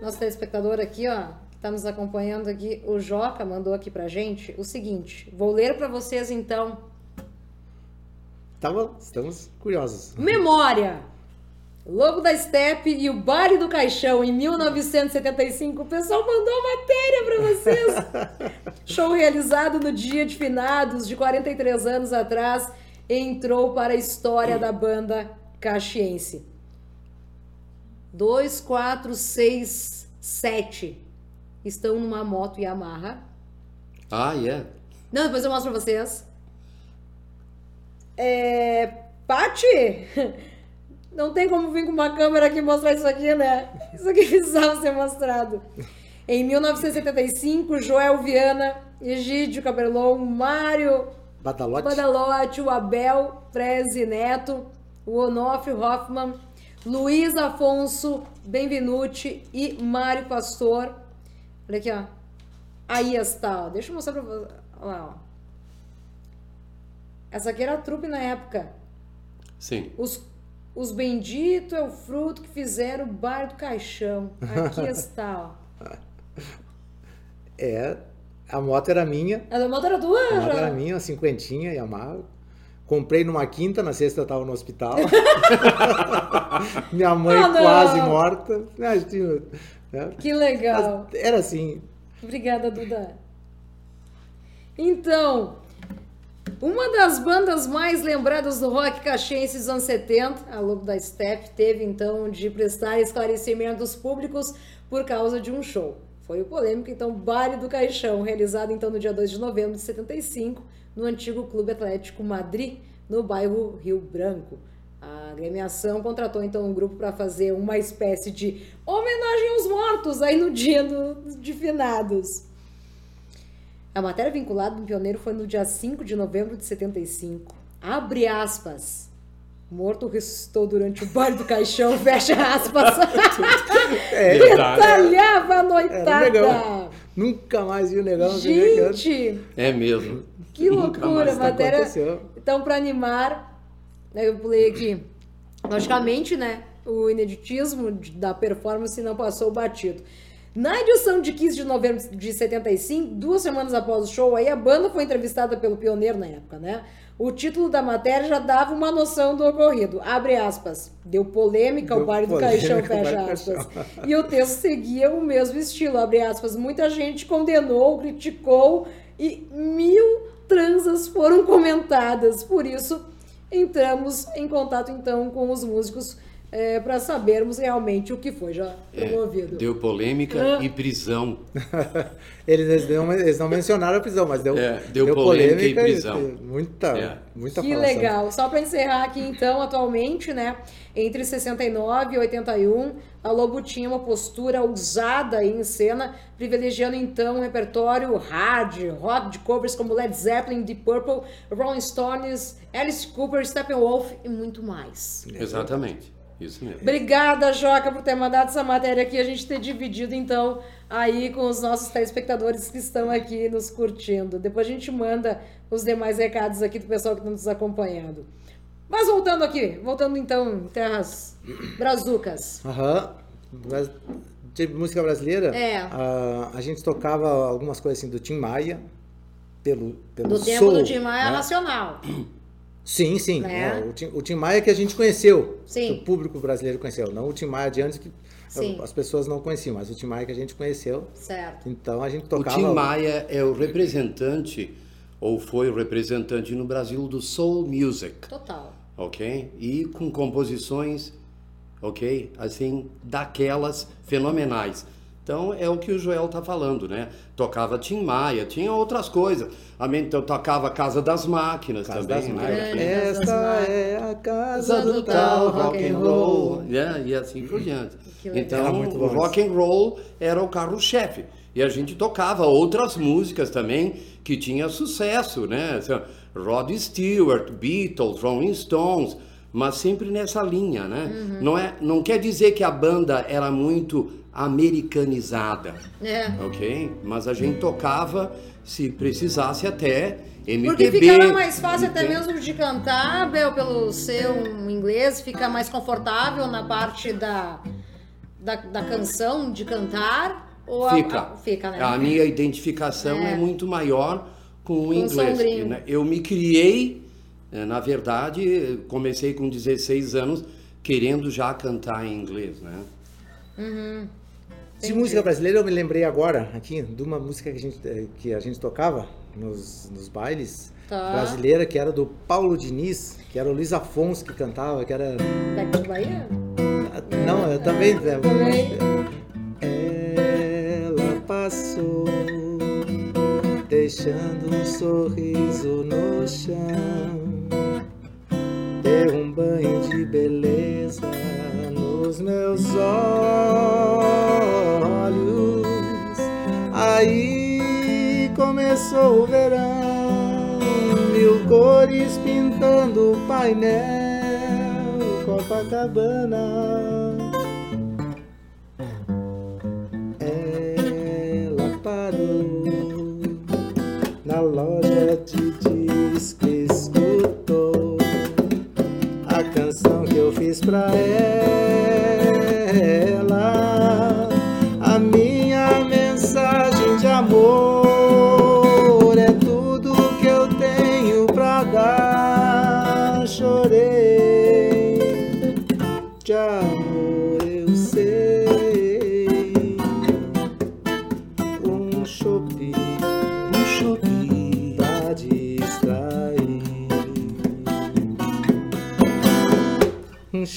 nosso telespectador aqui, ó, que tá nos acompanhando aqui, o Joca mandou aqui pra gente o seguinte. Vou ler pra vocês então. Tava, estamos curiosos. Memória. Lobo da Steppe e o Baile do Caixão em 1975. O pessoal mandou matéria pra vocês. Show realizado no dia de finados de 43 anos atrás, entrou para a história da banda caxiense. 2, 4, 6, 7 estão numa moto Yamaha. Ah, é? Não, depois eu mostro pra vocês. É. Pati! Não tem como vir com uma câmera aqui mostrar isso aqui, né? Isso aqui precisava ser mostrado. Em 1975, Joel Viana, Egídio Cabelon, Mário Badalote. Badalote, o Abel Prezi Neto, o Onofre Hoffman, Luiz Afonso Benvenuti e Mário Pastor. Olha aqui, ó. Aí está, ó. Deixa eu mostrar pra você. Olha lá, ó. Essa aqui era a trupe na época. Sim. Os, os benditos é o fruto que fizeram o bar do caixão. Aqui está, ó. É, a moto era minha. A moto era tua, A moto era já? minha, uma cinquentinha, Yamaha. Comprei numa quinta, na sexta eu tava no hospital. Minha mãe Ah, quase morta. Ah, né? Que legal. Era assim, Obrigada, Duda. Então, uma das bandas mais lembradas do rock caxiense dos anos 70, a Lobo da Steppe, teve então de prestar esclarecimentos públicos por causa de um show. Foi o polêmico, então, Baile do Caixão, realizado então no dia 2 de novembro de 75, no antigo Clube Atlético Madrid, no bairro Rio Branco. A agremiação contratou então um grupo para fazer uma espécie de homenagem aos mortos aí no dia do- de finados. A matéria vinculada no Pioneiro foi no dia 5 de novembro de 75. Abre aspas. Morto ressuscitou durante o baile do caixão, fecha aspas. é, Verdade. Detalhava a noitada. legal. Nunca mais vi o negão. Gente, É mesmo. que Nunca loucura. mais Matéria. aconteceu. Então, para animar, né, eu pulei aqui. Logicamente, né? O ineditismo da performance não passou batido. Na edição de 15 de novembro de 75, duas semanas após o show, aí a banda foi entrevistada pelo pioneiro na época, né? O título da matéria já dava uma noção do ocorrido. Abre aspas. Deu polêmica ao Deu baile do caixão, fecha aspas. caixão. E o texto seguia o mesmo estilo, abre aspas. Muita gente condenou, criticou e mil transas foram comentadas. Por isso, entramos em contato então com os músicos é, para sabermos realmente o que foi já promovido. É, deu polêmica ah. e prisão. eles, não, eles não mencionaram a prisão, mas deu, é, deu, deu polêmica, polêmica, e prisão. E, muita, é. muita Que falação. legal. Só para encerrar aqui, então, atualmente, né, entre 69 e 81, a Lobo tinha uma postura ousada em cena, privilegiando então um repertório hard, rock de covers como Led Zeppelin, Deep Purple, Rolling Stones, Alice Cooper, Steppenwolf e muito mais. Exatamente. Isso mesmo. Obrigada, Joca, por ter mandado essa matéria aqui, a gente ter dividido, então, aí com os nossos telespectadores que estão aqui nos curtindo. Depois a gente manda os demais recados aqui do pessoal que está nos acompanhando. Mas voltando aqui, voltando então em terras brazucas. Aham. Uhum. De música brasileira, é. a, a gente tocava algumas coisas assim do Tim Maia, pelo, pelo Do tempo do Tim Maia né? nacional. Sim, sim. Né? o, Tim, o Tim Maia que a gente conheceu, sim. o público brasileiro conheceu, não o Tim Maia de antes que sim. as pessoas não conheciam, mas o Tim Maia que a gente conheceu. Certo. Então a gente tocava. O Tim Maia é o representante ou foi o representante no Brasil do soul music. Total. Ok? E com composições, ok? Assim, daquelas fenomenais. Então é o que o Joel tá falando, né? Tocava Tim Maia, tinha outras coisas. A então tocava Casa das Máquinas casa também, das né? Esta é a casa do tal rock and roll. Yeah, e assim por diante. Então o rock and roll era o carro-chefe. E a gente tocava outras músicas também que tinha sucesso, né? Rod Stewart, Beatles, Rolling Stones, mas sempre nessa linha, né? Uhum. Não, é, não quer dizer que a banda era muito americanizada. É. Ok? Mas a gente tocava, se precisasse até MPB. Porque ficava mais fácil até mesmo de cantar, Bel, pelo seu inglês, fica mais confortável na parte da, da, da canção, de cantar. Ou fica. A, a, fica, né? A minha identificação é, é muito maior com o inglês. Né? Eu me criei, eh, na verdade, comecei com 16 anos querendo já cantar em inglês, né? Uhum. De música brasileira, eu me lembrei agora, aqui, de uma música que a gente, eh, que a gente tocava nos, nos bailes, tá. brasileira, que era do Paulo Diniz, que era o Luiz Afonso que cantava, que era... Daqui de Bahia? Não, eu também... É, também. Ela passou deixando um sorriso no chão Deu um banho de beleza nos meus olhos. Aí começou o verão, mil cores pintando o painel Copacabana. Ela parou na loja de disco escutou a canção que eu fiz pra ela.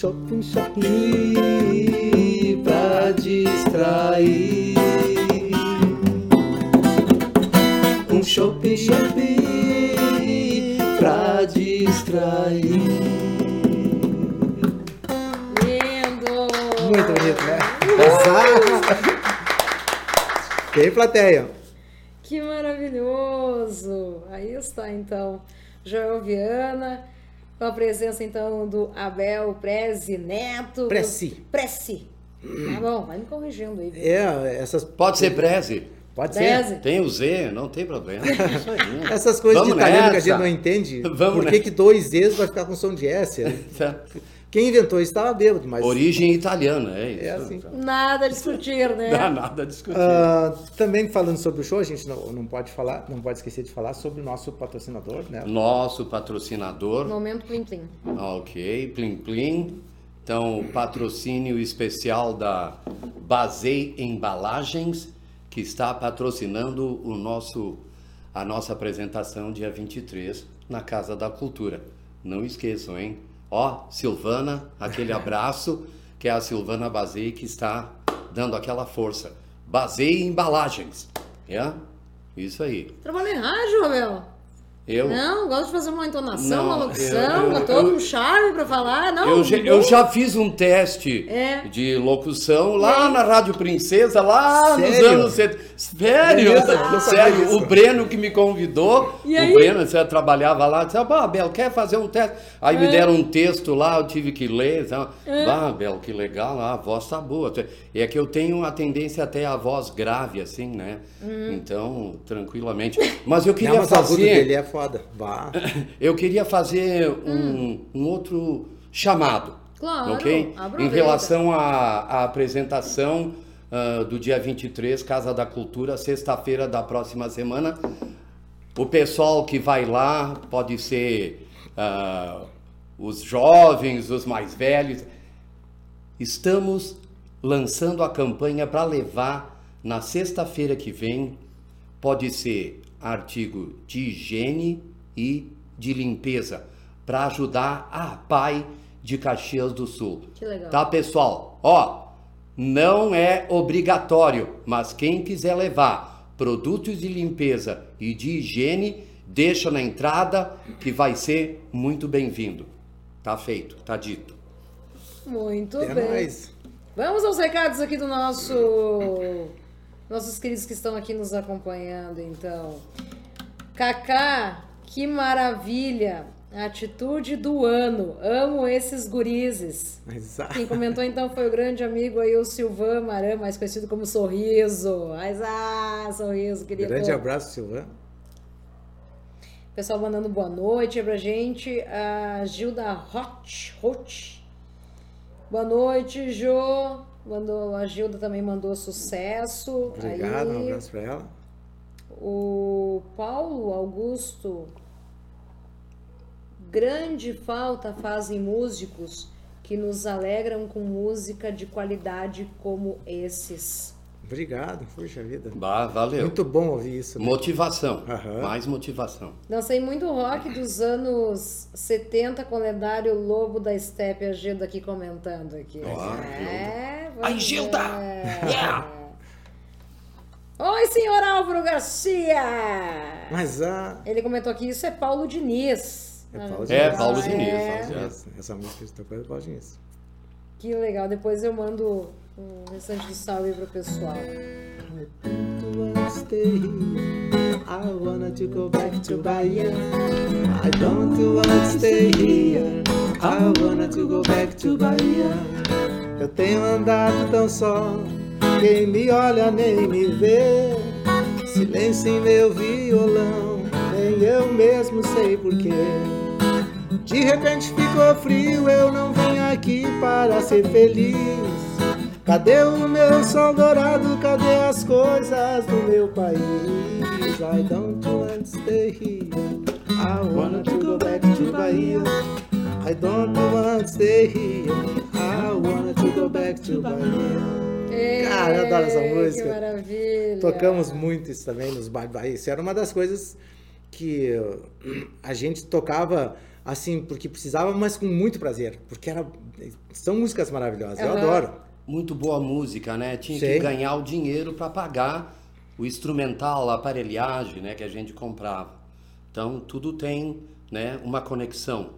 Shopping, shopping pra distrair. Um shopping, shopping pra distrair. Lindo! Muito bonito, né? Exato! Tem plateia. Que maravilhoso! Aí está então Joel Viana, com a presença então do Abel Prezi Neto. Preci. Preci. Tá bom, vai me corrigindo aí. viu? É, essas. Pode ser Preze. Pode ser. Prezi. Tem o Z, não tem problema. Isso aí. Essas coisas Vamos de italiano que a nessa. gente não entende. Vamos por que, nessa. que dois Z's vai ficar com som de S? Quem inventou isso estava bêbado, mas. Origem italiana, é isso. É assim. Nada a discutir, Não né? dá nada a discutir. Ah, também falando sobre o show, a gente não, não pode falar, não pode esquecer de falar sobre o nosso patrocinador, né? Nosso patrocinador, Momento plim plim. ok, Plim Plim. Então, patrocínio especial da Basei Embalagens, que está patrocinando o nosso, a nossa apresentação dia 23 na Casa da Cultura. Não esqueçam, hein? Ó, Silvana, aquele abraço, que é a Silvana Bazei que está dando aquela força. Bazei Embalagens. É? Isso aí. Trabalha em rádio, Abel. Eu? Não, gosto de fazer uma entonação, não, uma locução, eu, todo um charme para falar. Não, eu, já, eu já fiz um teste é. de locução lá na Rádio Princesa, lá Sério? nos anos 70. Sério? Ah, Sério, o Breno que me convidou, e o Breno, você trabalhava lá, disse, ah, Bel, quer fazer um teste? Aí é. me deram um texto lá, eu tive que ler. É. Ah, Bel, que legal, a voz tá boa. É que eu tenho uma tendência até a voz grave, assim, né? Hum. Então, tranquilamente. Mas eu queria não, mas fazer... Foda. Vá. Eu queria fazer um, hum. um outro chamado. Claro, ok? Em relação à, à apresentação uh, do dia 23, Casa da Cultura, sexta-feira da próxima semana. O pessoal que vai lá pode ser uh, os jovens, os mais velhos. Estamos lançando a campanha para levar na sexta-feira que vem. Pode ser artigo de higiene e de limpeza para ajudar a PAI de Caxias do Sul. Que legal. Tá, pessoal? Ó, não é obrigatório, mas quem quiser levar produtos de limpeza e de higiene, deixa na entrada que vai ser muito bem-vindo. Tá feito, tá dito. Muito Até bem. Mais. Vamos aos recados aqui do nosso nossos queridos que estão aqui nos acompanhando, então. Kaká, que maravilha! Atitude do ano. Amo esses gurizes. Exato. Quem comentou então foi o grande amigo aí, o Silvan Maran, mais conhecido como Sorriso. Mas ah, Sorriso, queria. Grande abraço, Silvan. Pessoal mandando boa noite pra gente. A Gilda Hot. Hot. Boa noite, Jô. Mandou, a Gilda também mandou sucesso. Obrigado, Aí, um abraço para ela. O Paulo Augusto, grande falta fazem músicos que nos alegram com música de qualidade como esses. Obrigado, puxa vida. Bah, valeu. Muito bom ouvir isso. Né? Motivação, uhum. mais motivação. Dancei muito rock dos anos 70 com o lendário Lobo da Steppe, a Gilda aqui comentando aqui. Oh, é, Ai, Gilda! Yeah! Oi, senhor Álvaro Garcia! Mas a... Ah... Ele comentou aqui, isso é Paulo Diniz. É Paulo Diniz. É, Paulo Diniz. É. Essa música está com Paulo Diniz. Que legal, depois eu mando restante de salve pro pessoal. I wanna to go back to Bahia. I don't want to stay here. I wanna to go back to Bahia. Eu tenho andado tão só, quem me olha nem me vê. Silêncio em meu violão, nem eu mesmo sei porquê. De repente ficou frio, eu não venho aqui para ser feliz. Cadê o meu sol dourado? Cadê as coisas do meu país? I don't want to stay here. I wanna to go back to Bahia. I don't want to stay here. I wanna to go back to Bahia. Cara, eu adoro essa música. Que maravilha. Tocamos muito isso também nos bar Bahia. Isso era uma das coisas que a gente tocava assim porque precisava, mas com muito prazer, porque era são músicas maravilhosas. Uhum. Eu adoro muito boa música, né? Tinha Sei. que ganhar o dinheiro para pagar o instrumental, a aparelhagem, né, que a gente comprava. Então tudo tem, né, uma conexão.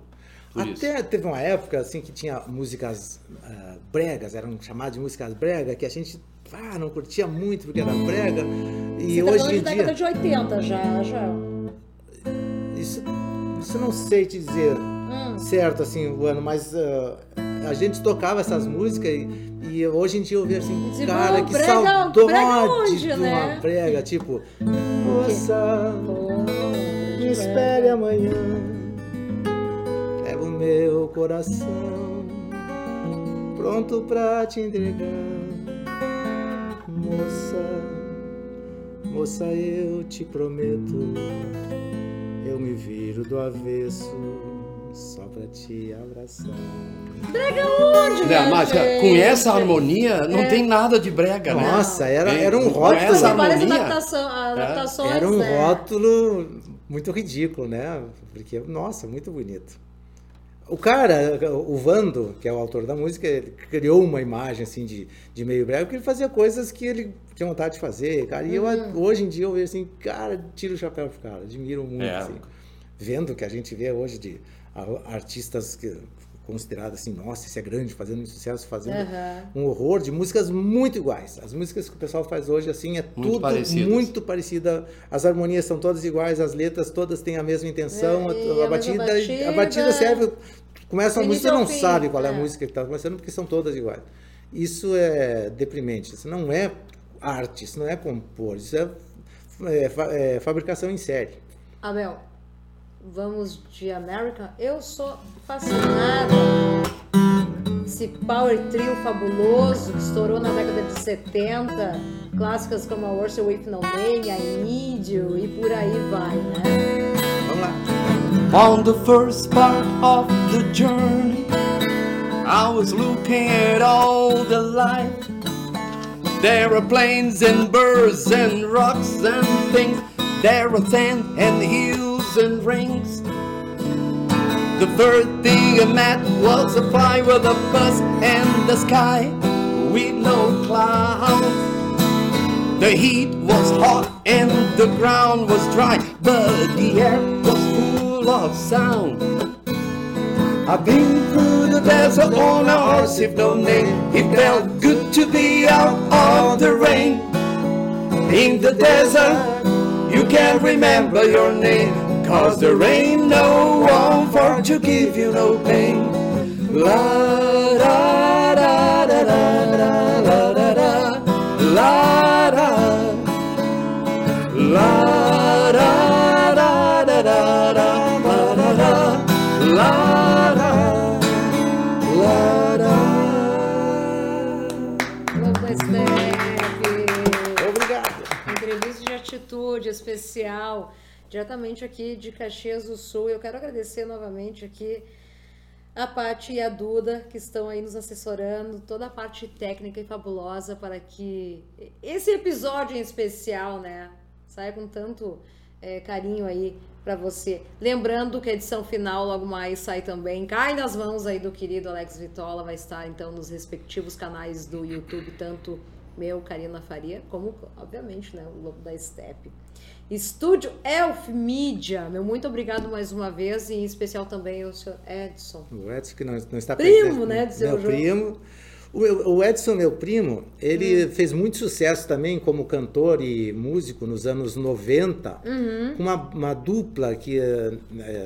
Até isso. teve uma época assim que tinha músicas uh, bregas, eram chamadas de músicas bregas, que a gente ah, não curtia muito porque era brega. E Você tá hoje tá em dia. década de 80 já, já. Isso, isso não sei te dizer hum. certo assim o ano, mas uh, a gente tocava essas músicas e, e hoje em dia eu vejo assim, tipo, cara, que brega, saudade brega onde, de uma né? prega, tipo, moça, me espere amanhã, leva o meu coração pronto pra te entregar, moça, moça, eu te prometo, eu me viro do avesso só pra te abraçar. Brega onde, né, mas com essa harmonia não é. tem nada de brega, né? Nossa, era, era um rótulo. Com essa harmonia, adaptação, adaptações, Era um né? rótulo muito ridículo, né? Porque, nossa, muito bonito. O cara, o Vando, que é o autor da música, ele criou uma imagem assim de, de meio breve, porque ele fazia coisas que ele tinha vontade de fazer, cara. E eu, uhum. hoje em dia eu vejo assim, cara, tiro o chapéu pro cara, admiro muito, é. assim. Vendo que a gente vê hoje de artistas que assim, nossa, isso é grande, fazendo um sucesso, fazendo uhum. um horror de músicas muito iguais. As músicas que o pessoal faz hoje, assim, é muito tudo parecidas. muito parecida. As harmonias são todas iguais, as letras todas têm a mesma intenção, é, a, a, batida, batida, a batida serve. Começa a música, você não fim, sabe qual é, é a música que está começando, porque são todas iguais. Isso é deprimente. Isso não é arte, isso não é compor, isso é, é, é fabricação em série. Abel, vamos de América. Eu sou fascinada. Esse power trio fabuloso que estourou na década de 70. Clássicas como a Worship With No Name, Need You e por aí vai, né? Vamos lá. On the first part of the journey, I was looking at all the life. There are planes and birds and rocks and things. There are sand and hills and rings. The first thing I met was a fly with a bus and the sky with no clouds. The heat was hot and the ground was dry, but the air was full of sound. I've been through the desert on a horse with no name. It felt good to be out of the rain. In the desert, you can't remember your name. Cause there ain't no one for to give you no pain. La da da da da da la da da la da la da da da da da la da da la da la da. Obrigado. Entrevista de atitude especial diretamente aqui de Caxias do Sul. Eu quero agradecer novamente aqui a Paty e a Duda, que estão aí nos assessorando, toda a parte técnica e fabulosa para que esse episódio em especial, né, saia com tanto é, carinho aí para você. Lembrando que a edição final logo mais sai também, cai nas mãos aí do querido Alex Vitola, vai estar então nos respectivos canais do YouTube, tanto meu, Karina Faria, como, obviamente, né, o Lobo da Steppe. Estúdio Elf Media, meu muito obrigado mais uma vez, e em especial também ao senhor Edson. O Edson que não, não está primo, presente. né, do seu meu primo. O, Edson, meu primo, ele hum. fez muito sucesso também como cantor e músico nos anos 90, uhum. com uma, uma, dupla que é,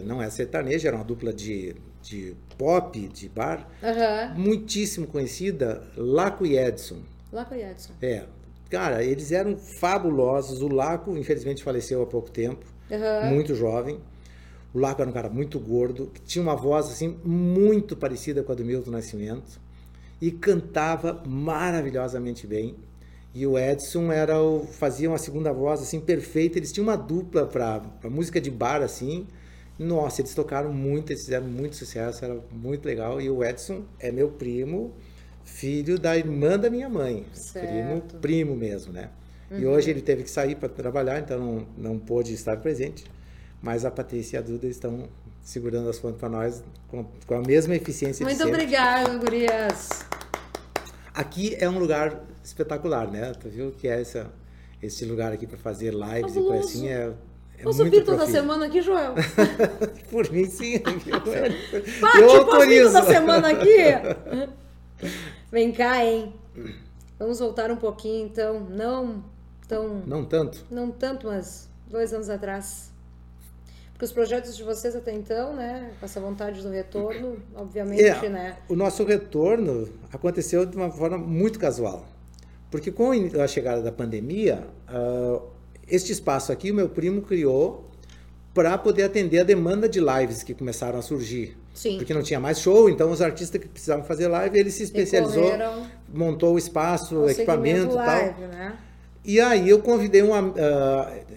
não é sertaneja, era uma dupla de, de pop, de bar, uhum. muitíssimo conhecida, Laco e Edson. Laco e Edson. É, Cara, eles eram fabulosos. O Laco, infelizmente, faleceu há pouco tempo, uhum. muito jovem. O Laco era um cara muito gordo, que tinha uma voz assim muito parecida com a do Milton Nascimento e cantava maravilhosamente bem. E o Edson era o, fazia uma segunda voz assim perfeita. Eles tinham uma dupla para música de bar assim. Nossa, eles tocaram muito, eles fizeram muito sucesso, era muito legal. E o Edson é meu primo filho da irmã da minha mãe, certo. primo, primo mesmo, né? Uhum. E hoje ele teve que sair para trabalhar, então não, não pôde estar presente. Mas a Patrícia e a Duda estão segurando as fontes para nós com, com, a mesma eficiência Muito obrigada, gurias. Aqui é um lugar espetacular, né? Tu viu que é essa, esse lugar aqui para fazer lives Fabuloso. e coisa assim é é posso vir toda semana aqui, Joel? Por mim, sim. Pati, eu posso vir toda semana aqui? Vem cá, hein? Vamos voltar um pouquinho, então. Não tão. Não tanto? Não tanto, mas dois anos atrás. Porque os projetos de vocês até então, né? Com essa vontade do retorno, obviamente, é, né? O nosso retorno aconteceu de uma forma muito casual. Porque com a chegada da pandemia, uh, este espaço aqui o meu primo criou para poder atender a demanda de lives que começaram a surgir. Sim. Porque não tinha mais show, então os artistas que precisavam fazer live, ele se especializou, montou o espaço, o equipamento e tal. Né? E aí eu convidei uma. Uh,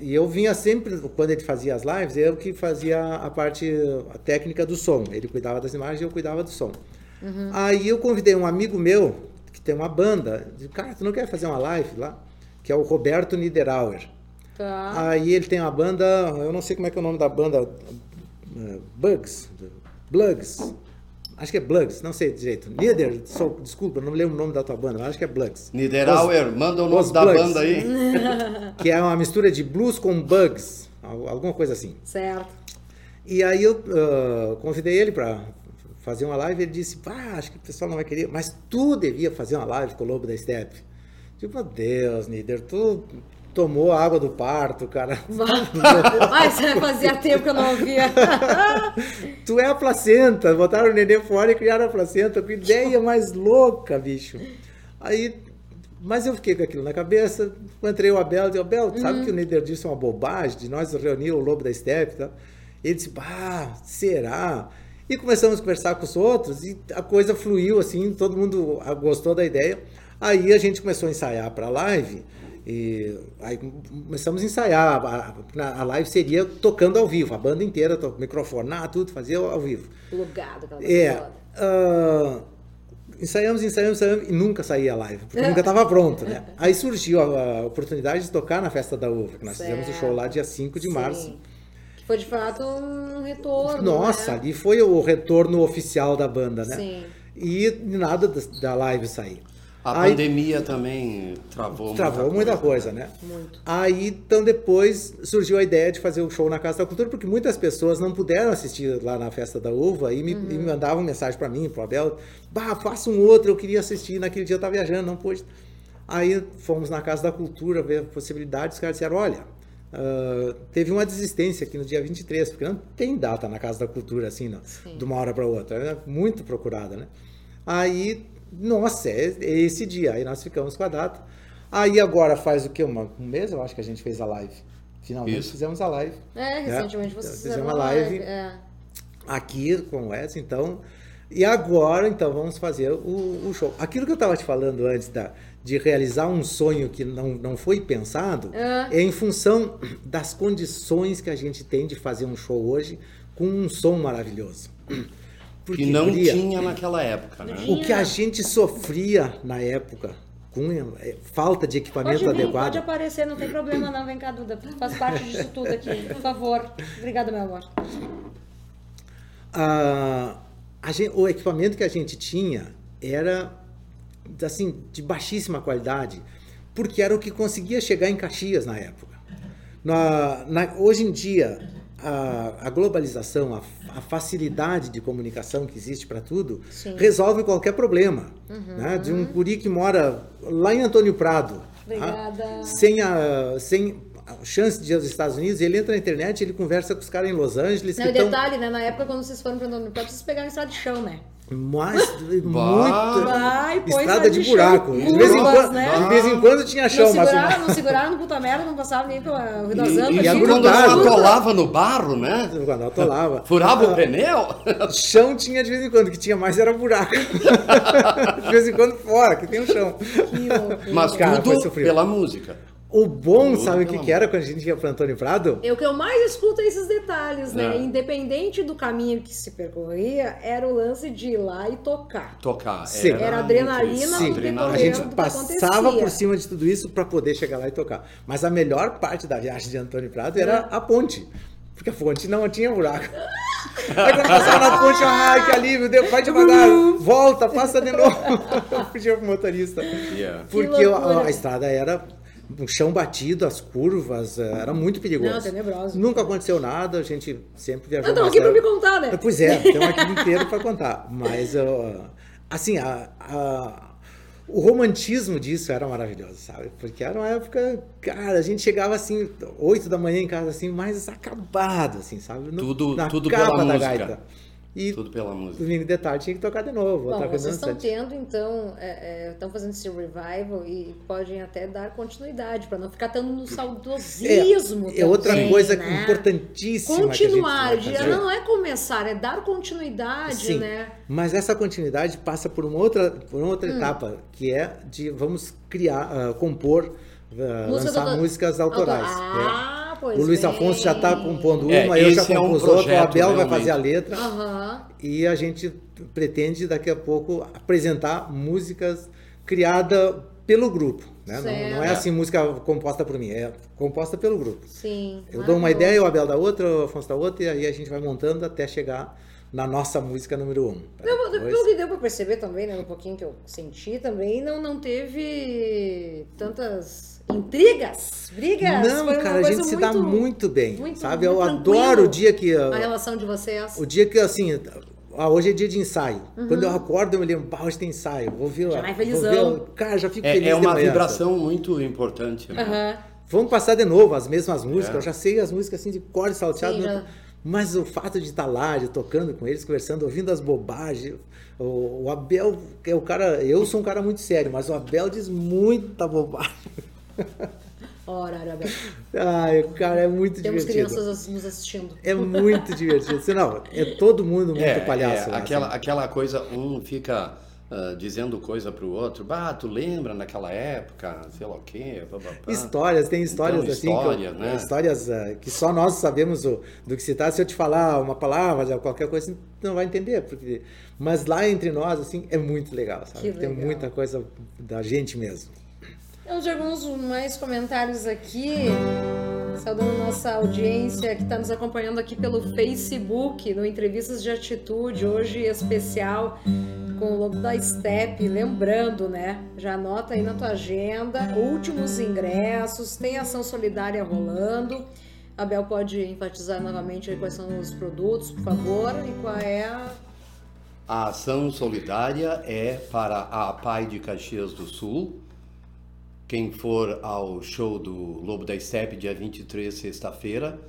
e eu vinha sempre, quando ele fazia as lives, eu que fazia a parte a técnica do som. Ele cuidava das imagens e eu cuidava do som. Uhum. Aí eu convidei um amigo meu, que tem uma banda, disse, cara, tu não quer fazer uma live lá? Que é o Roberto Niederauer. Tá. Aí ele tem uma banda, eu não sei como é que é o nome da banda, uh, Bugs, Blugs. acho que é Blugs, não sei direito. Nieder, sou, desculpa, não lembro o nome da tua banda, mas acho que é Blugs. Niederauer, manda o nome da Blugs, banda aí. que é uma mistura de blues com bugs, alguma coisa assim. Certo. E aí eu uh, convidei ele para fazer uma live, ele disse, ah, acho que o pessoal não vai querer, mas tu devia fazer uma live com o Lobo da Steppe. Tipo, meu Deus, Nieder, tu tomou a água do parto, cara. Mas fazia tempo que eu não ouvia. tu é a placenta, botaram o neném fora e criaram a placenta, que ideia mais louca, bicho. Aí, mas eu fiquei com aquilo na cabeça, entrei o Abel e disse, Abel, uhum. sabe que o Nieder disse uma bobagem de nós reunir o Lobo da Steppe, tá? Ele disse, ah, será? E começamos a conversar com os outros e a coisa fluiu assim, todo mundo gostou da ideia. Aí a gente começou a ensaiar para a live e aí começamos a ensaiar. A, a live seria tocando ao vivo, a banda inteira, o microfone, ah, tudo, fazia ao vivo. Plugado, aquela É. Uh, ensaiamos, ensaiamos, ensaiamos e nunca saía a live, porque nunca estava pronto, né? Aí surgiu a, a, oportunidade de tocar na Festa da Uva, que nós certo. fizemos o show lá dia 5 de Sim. março. Que foi de fato um retorno. Nossa, né? ali foi o retorno oficial da banda, né? Sim. E nada da live sair. A Aí, pandemia também travou, travou muita, muita coisa, coisa, né? Muito. Aí, então, depois surgiu a ideia de fazer o um show na Casa da Cultura, porque muitas pessoas não puderam assistir lá na Festa da Uva e me, uhum. e me mandavam mensagem para mim, para o Abel, bah, faça um outro, eu queria assistir, naquele dia eu estava viajando, não pude. Aí fomos na Casa da Cultura ver possibilidades, os caras disseram, olha, uh, teve uma desistência aqui no dia 23, porque não tem data na Casa da Cultura, assim, não, de uma hora para outra, é muito procurada, né? Aí nossa, é, esse dia. Aí nós ficamos com a data. Aí agora faz o que? Um mês eu acho que a gente fez a live. Finalmente Isso. fizemos a live. É, né? recentemente né? vocês fizeram uma live. É. Aqui com o Wes, então. E agora, então, vamos fazer o, o show. Aquilo que eu estava te falando antes da, de realizar um sonho que não, não foi pensado é. é em função das condições que a gente tem de fazer um show hoje com um som maravilhoso. Porque que não tinha naquela época. Né? O que a gente sofria na época com é, falta de equipamento pode vir, adequado. Pode aparecer, não tem problema não. Vem cá, Duda. Faz parte disso tudo aqui. Por favor. Obrigada, meu amor. Ah, gente, o equipamento que a gente tinha era assim de baixíssima qualidade, porque era o que conseguia chegar em Caxias na época. Na, na, hoje em dia, a, a globalização, a, a, facilidade de comunicação que existe para tudo, Sim. resolve qualquer problema. Uhum. Né? De um guri que mora lá em Antônio Prado, tá? sem, a, sem chance de ir aos Estados Unidos, ele entra na internet, ele conversa com os caras em Los Angeles. Não, e detalhe, né? Na época, quando vocês foram para Antônio Prado, vocês pegaram estrada de chão, né? Mas muito Vai, estrada de, buraco. de, vez em quando, né? de vez em quando tinha chão. Não seguraram, mas... não seguraram no puta merda, não passava nem pela Rio das Antas. E, e quando atolava no barro, né? Quando atolava. Furava o pneu? Chão tinha de vez em quando, o que tinha mais era buraco. de vez em quando fora, que tem um chão. Mas Cara, tudo pela música. O bom, sabe o que, que, era quando a gente ia para Antônio Prado? É o que eu mais escuto é esses detalhes, né? É. Independente do caminho que se percorria, era o lance de ir lá e tocar. Tocar. Sim. Era, era adrenalina Sim. A gente passava por cima de tudo isso para poder chegar lá e tocar. Mas a melhor parte da viagem de Antônio Prado era é. a ponte. Porque a ponte não tinha buraco. Aí quando passava na ponte, ai, que alívio, deu, vai devagar, volta, passa de novo. Eu pedia pro motorista. Yeah. Porque a, a estrada era um chão batido, as curvas, eh, era muito perigoso. Não, tenebroso. Nunca aconteceu nada, a gente sempre viajou. Não, estão aqui para me contar, né? Pois é, tem uma equipe inteira para contar. Mas, uh, assim, a, a, o romantismo disso era maravilhoso, sabe? Porque era uma época, cara, a gente chegava assim, 8 da manhã em casa, assim, mais acabado, assim, sabe? No, tudo na tudo capa pela da música. gaita. E Tudo pela música. Domingo de tarde tinha que tocar de novo. Bom, vocês estão tendo, então, estão é, é, fazendo esse revival e podem até dar continuidade, para não ficar tão no saudosismo. É, é outra coisa né? importantíssima. Continuar, não é começar, é dar continuidade, Sim, né? Mas essa continuidade passa por uma outra, por uma outra hum. etapa, que é de vamos criar, uh, compor, uh, lançar do... músicas autorais. Ah, Pois o Luiz Afonso já está compondo é, uma, é, eu já compus é um outra, o Abel realmente. vai fazer a letra. Uhum. E a gente pretende daqui a pouco apresentar músicas criadas pelo grupo. Né? Não, não, é assim música composta por mim, é composta pelo grupo. Sim. Eu dou uma ideia, o Abel da outra, o Afonso da outra, e aí a gente vai montando até chegar na nossa música número um. Pelo, pelo que deu para perceber também, né, um pouquinho que eu senti também, não, não teve tantas intrigas, brigas. Não, cara, a gente se dá muito bem, muito, sabe? Muito eu adoro o dia que... A relação de vocês. O dia que, assim, ah, hoje é dia de ensaio. Uhum. Quando eu acordo, eu me lembro, ah, hoje tem ensaio. Vou ver, já vai felizão. Ver, cara, já fico é, feliz É uma vibração muito importante. Né? Uhum. Vamos passar de novo as mesmas músicas. É. Eu já sei as músicas assim de cor salteado. Sim, já... Mas o fato de estar lá, de tocando com eles, conversando, ouvindo as bobagens. O, o Abel é o cara. Eu sou um cara muito sério, mas o Abel diz muita bobagem. Ora, Abel. Ai, cara, é muito Temos divertido. Temos crianças nos assistindo. É muito divertido. Não, é todo mundo muito é, palhaço. É, aquela, assim. aquela coisa, um fica uh, dizendo coisa para o outro. Bah, tu lembra naquela época, sei lá o quê. Histórias, tem histórias então, assim. História, que, né? Histórias uh, que só nós sabemos o, do que se trata. Se eu te falar uma palavra, qualquer coisa, você não vai entender. Porque... Mas lá entre nós, assim, é muito legal, sabe? Tem muita coisa da gente mesmo. Temos alguns mais comentários aqui. Saudando nossa audiência que está nos acompanhando aqui pelo Facebook, no Entrevistas de Atitude, hoje especial com o Lobo da Steppe. Lembrando, né? Já anota aí na tua agenda, últimos ingressos, tem ação solidária rolando. Abel pode enfatizar novamente quais são os produtos, por favor, e qual é a. A ação solidária é para a Pai de Caxias do Sul. Quem for ao show do Lobo da Steppe, dia 23, sexta-feira,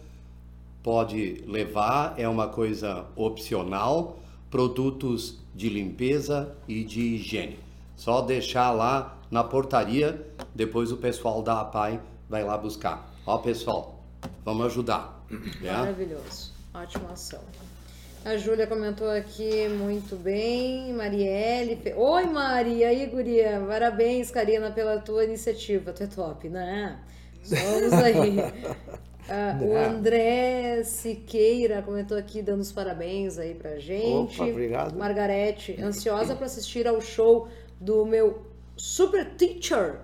pode levar, é uma coisa opcional, produtos de limpeza e de higiene. Só deixar lá na portaria, depois o pessoal da APAI vai lá buscar. Ó, pessoal, vamos ajudar. Né? Maravilhoso. Ótima ação. A Júlia comentou aqui muito bem. Marielle. Oi, Mari. E aí, guria? Parabéns, Karina, pela tua iniciativa. Tu é top, né? Vamos aí. Ah, o André Siqueira comentou aqui, dando os parabéns aí pra gente. Opa, obrigado. Margarete, ansiosa para assistir ao show do meu super teacher.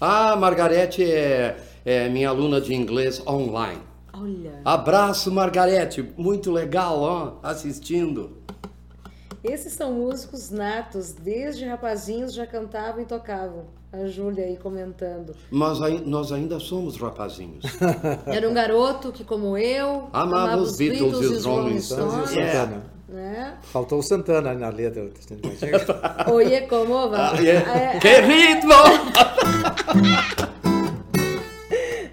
Ah, Margarete é, é minha aluna de inglês online. Olha. Abraço, Margarete. Muito legal, ó, assistindo. Esses são músicos natos, desde rapazinhos já cantavam e tocavam. A Júlia aí comentando. Mas nós ainda somos rapazinhos. Era um garoto que, como eu, amava, amava os Beatles, Beatles e os Rolling Stones. Stones. Yeah. Né? Faltou o Santana na letra. Oye, como va? Ah, yeah. É, que ritmo!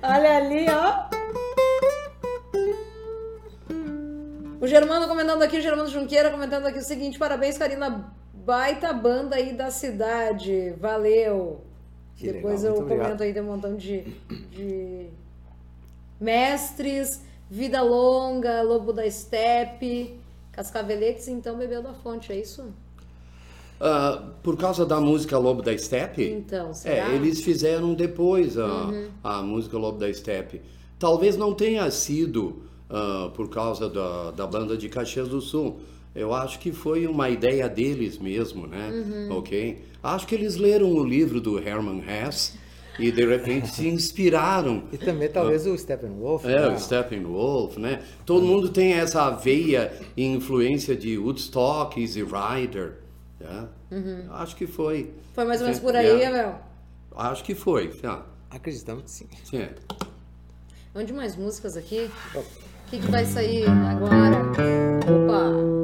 Olha ali, ó. O Germano comentando aqui, o Germano Junqueira comentando aqui o seguinte: parabéns, Karina, baita banda aí da cidade. Valeu. Que Depois legal, eu comento obrigado. aí, tem um montão de, de mestres, Vida Longa, Lobo da Steppe, Cascaveletes, então bebeu da fonte, é isso? Uh, por causa da música Lobo da Steppe? Então, será? É, eles fizeram depois a, uhum. a música Lobo da Steppe. Talvez não tenha sido uh, por causa da, da banda de Caxias do Sul. Eu acho que foi uma ideia deles mesmo, né? Uhum. Ok? Acho que eles leram o livro do Herman Hesse e de repente se inspiraram. E também talvez uh, o Steppenwolf. É, né? o Steppenwolf, né? Todo mundo tem essa veia e influência de Woodstock, Easy Rider. Né? Uhum. Acho que foi. Foi mais ou menos por aí, Abel? Acho que foi. Yeah. Acreditamos que sim. sim. Vamos de mais músicas aqui? Que, que vai sair agora? Opa!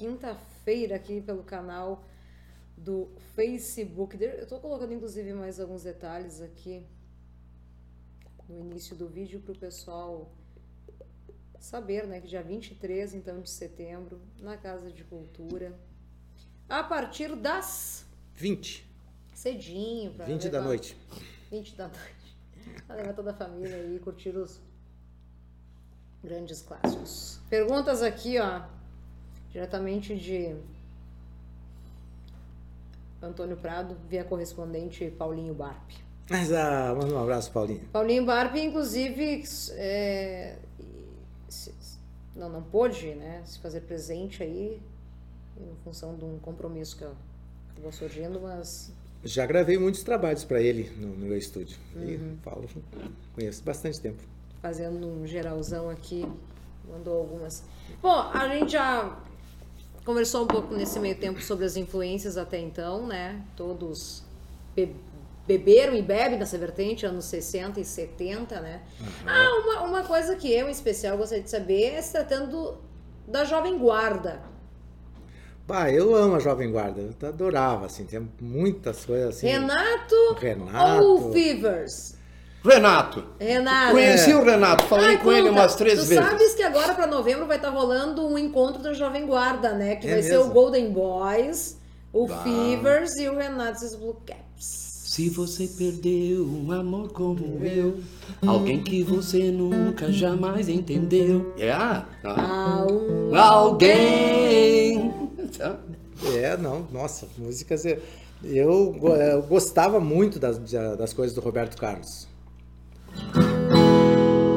Quinta-feira aqui pelo canal do Facebook. Eu tô colocando inclusive mais alguns detalhes aqui no início do vídeo para o pessoal saber, né, que dia 23 então de setembro, na Casa de Cultura, a partir das 20. cedinho para 20 da noite. 20 da noite. Pra levar toda a família aí curtir os grandes clássicos. Perguntas aqui, ó. Diretamente de Antônio Prado, via correspondente Paulinho Barp. Mas ah, manda um abraço, Paulinho. Paulinho Barp, inclusive, é, não, não pôde né, se fazer presente aí, em função de um compromisso que acabou surgindo, mas Já gravei muitos trabalhos para ele no, no meu estúdio. Uhum. E falo, conheço bastante tempo. fazendo um geralzão aqui, mandou algumas. Bom, a gente já conversou um pouco nesse meio tempo sobre as influências até então, né? Todos be- beberam e bebem nessa vertente, anos 60 e 70, né? Ah, uma, uma coisa que eu, em especial, gostaria de saber é se tratando da Jovem Guarda. Bah, eu amo a Jovem Guarda, eu adorava, assim, tem muitas coisas assim. Renato, Renato. ou Fevers? Renato. Renato. Conheci o Renato, falei Ai, com ele conta, umas três tu vezes. sabes que agora para novembro vai estar rolando um encontro da Jovem Guarda, né? Que É vai ser o mesmo? Golden Boys, o Bah. Fevers e o Renatos Blue Caps. Se você perdeu um amor como eu, alguém que você nunca jamais entendeu, É, ah, Ah, um... alguém. então, É, não, nossa, músicas. Eu, eu, go- eu gostava muito das, da- das coisas do Roberto Carlos.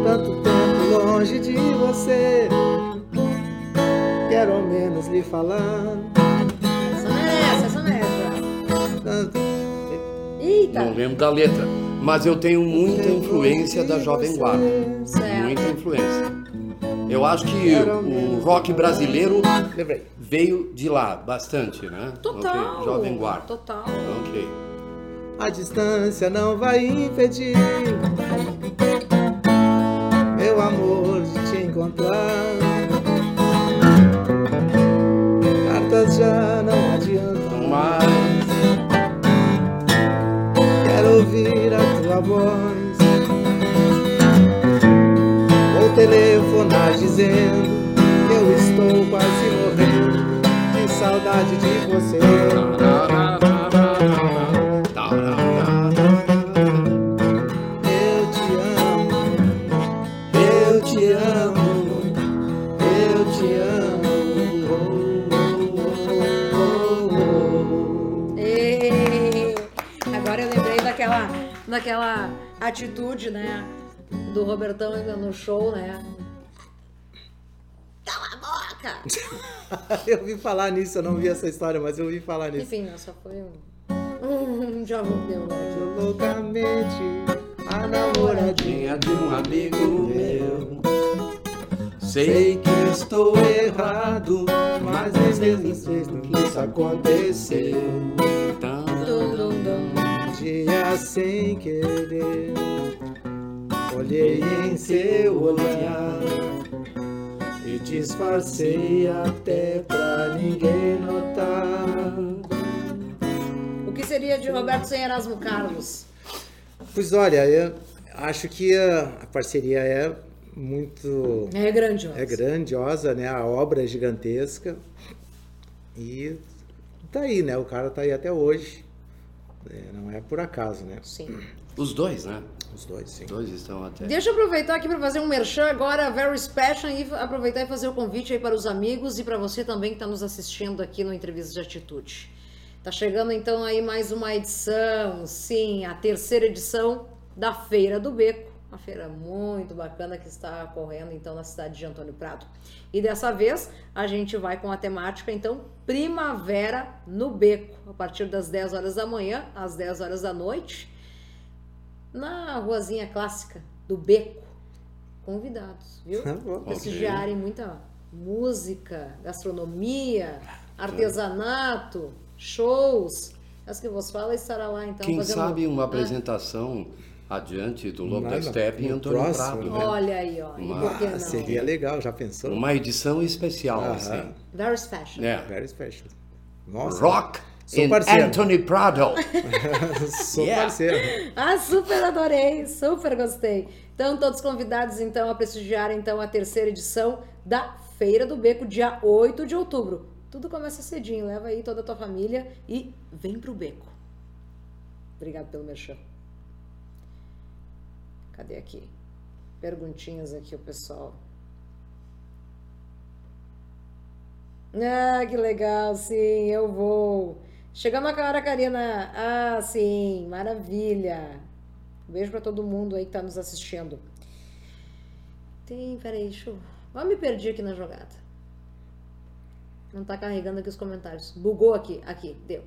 Tanto tempo longe de você, quero ao menos lhe falar. Essa não é essa, essa não é essa. Tanto- Eita! não lembro da letra. Mas eu tenho muita influência da Jovem Guarda. Certo. Muita influência. Eu acho que o rock brasileiro veio de lá, bastante, né? Total. Ok, Jovem Guarda. Total. Ok. A distância não vai impedir meu amor de te encontrar. Cartas já não adiantam mais. Quero ouvir a tua voz. Vou telefonar dizendo que eu estou quase morrendo de saudade de você. Daquela atitude, né? Do Robertão ainda no show, né? Cala a boca! Eu ouvi falar nisso, eu não vi essa história, mas eu ouvi falar nisso. Enfim, não, só foi um, um jovem deu, né? Loucamente a namoradinha. De um amigo meu. Sei, que estou errado, mas é mesmo que isso aconteceu. Um dia sem querer, olhei em seu olhar e disfarcei até pra ninguém notar. O que seria de Roberto sem Erasmo Carlos? Pois olha, eu acho que a, parceria é muito. É grandiosa. É grandiosa, né? A obra é gigantesca. E tá aí, né? O cara tá aí até hoje. É, não é por acaso, né? Sim. Os dois, né? Os dois, sim. Os dois estão até. Deixa eu aproveitar aqui para fazer um merchan agora, Very Special, e aproveitar e fazer o convite aí para os amigos e para você também que está nos assistindo aqui no Entrevista de Atitude. Tá chegando então aí mais uma edição, sim, a terceira edição da Feira do Beco, uma feira muito bacana que está ocorrendo então na cidade de Antônio Prado. E dessa vez a gente vai com a temática então Primavera no Beco, a partir das 10 horas da manhã às 10 horas da noite, na ruazinha clássica do Beco. Convidados, viu? Prestigiarem muita música, gastronomia, artesanato, shows. As que vos fala estará lá então. Quem sabe uma apresentação adiante do Lobo da Steppe em Antônio próximo, Prado. Né? Olha aí, ó. Uma, seria legal, já pensou? Uma edição especial, uh -huh. assim. Very special. Yeah. Very special. Nossa. Rock Sou parceiro. Anthony Prado. Sou yeah. parceiro. Ah, super adorei, super gostei. Então, todos convidados então a prestigiar então a terceira edição da Feira do Beco, dia 8 de outubro. Tudo começa cedinho, leva aí toda a tua família e vem pro beco. Obrigado pelo merchan. Cadê aqui? Perguntinhas aqui, o pessoal. Ah, que legal, sim, eu vou. Chegamos a cara, Karina. Ah, sim, maravilha. beijo para todo mundo aí que tá nos assistindo. Tem, peraí, deixa eu. Eu me perdi aqui na jogada. Não tá carregando aqui os comentários. Bugou aqui. Aqui, deu.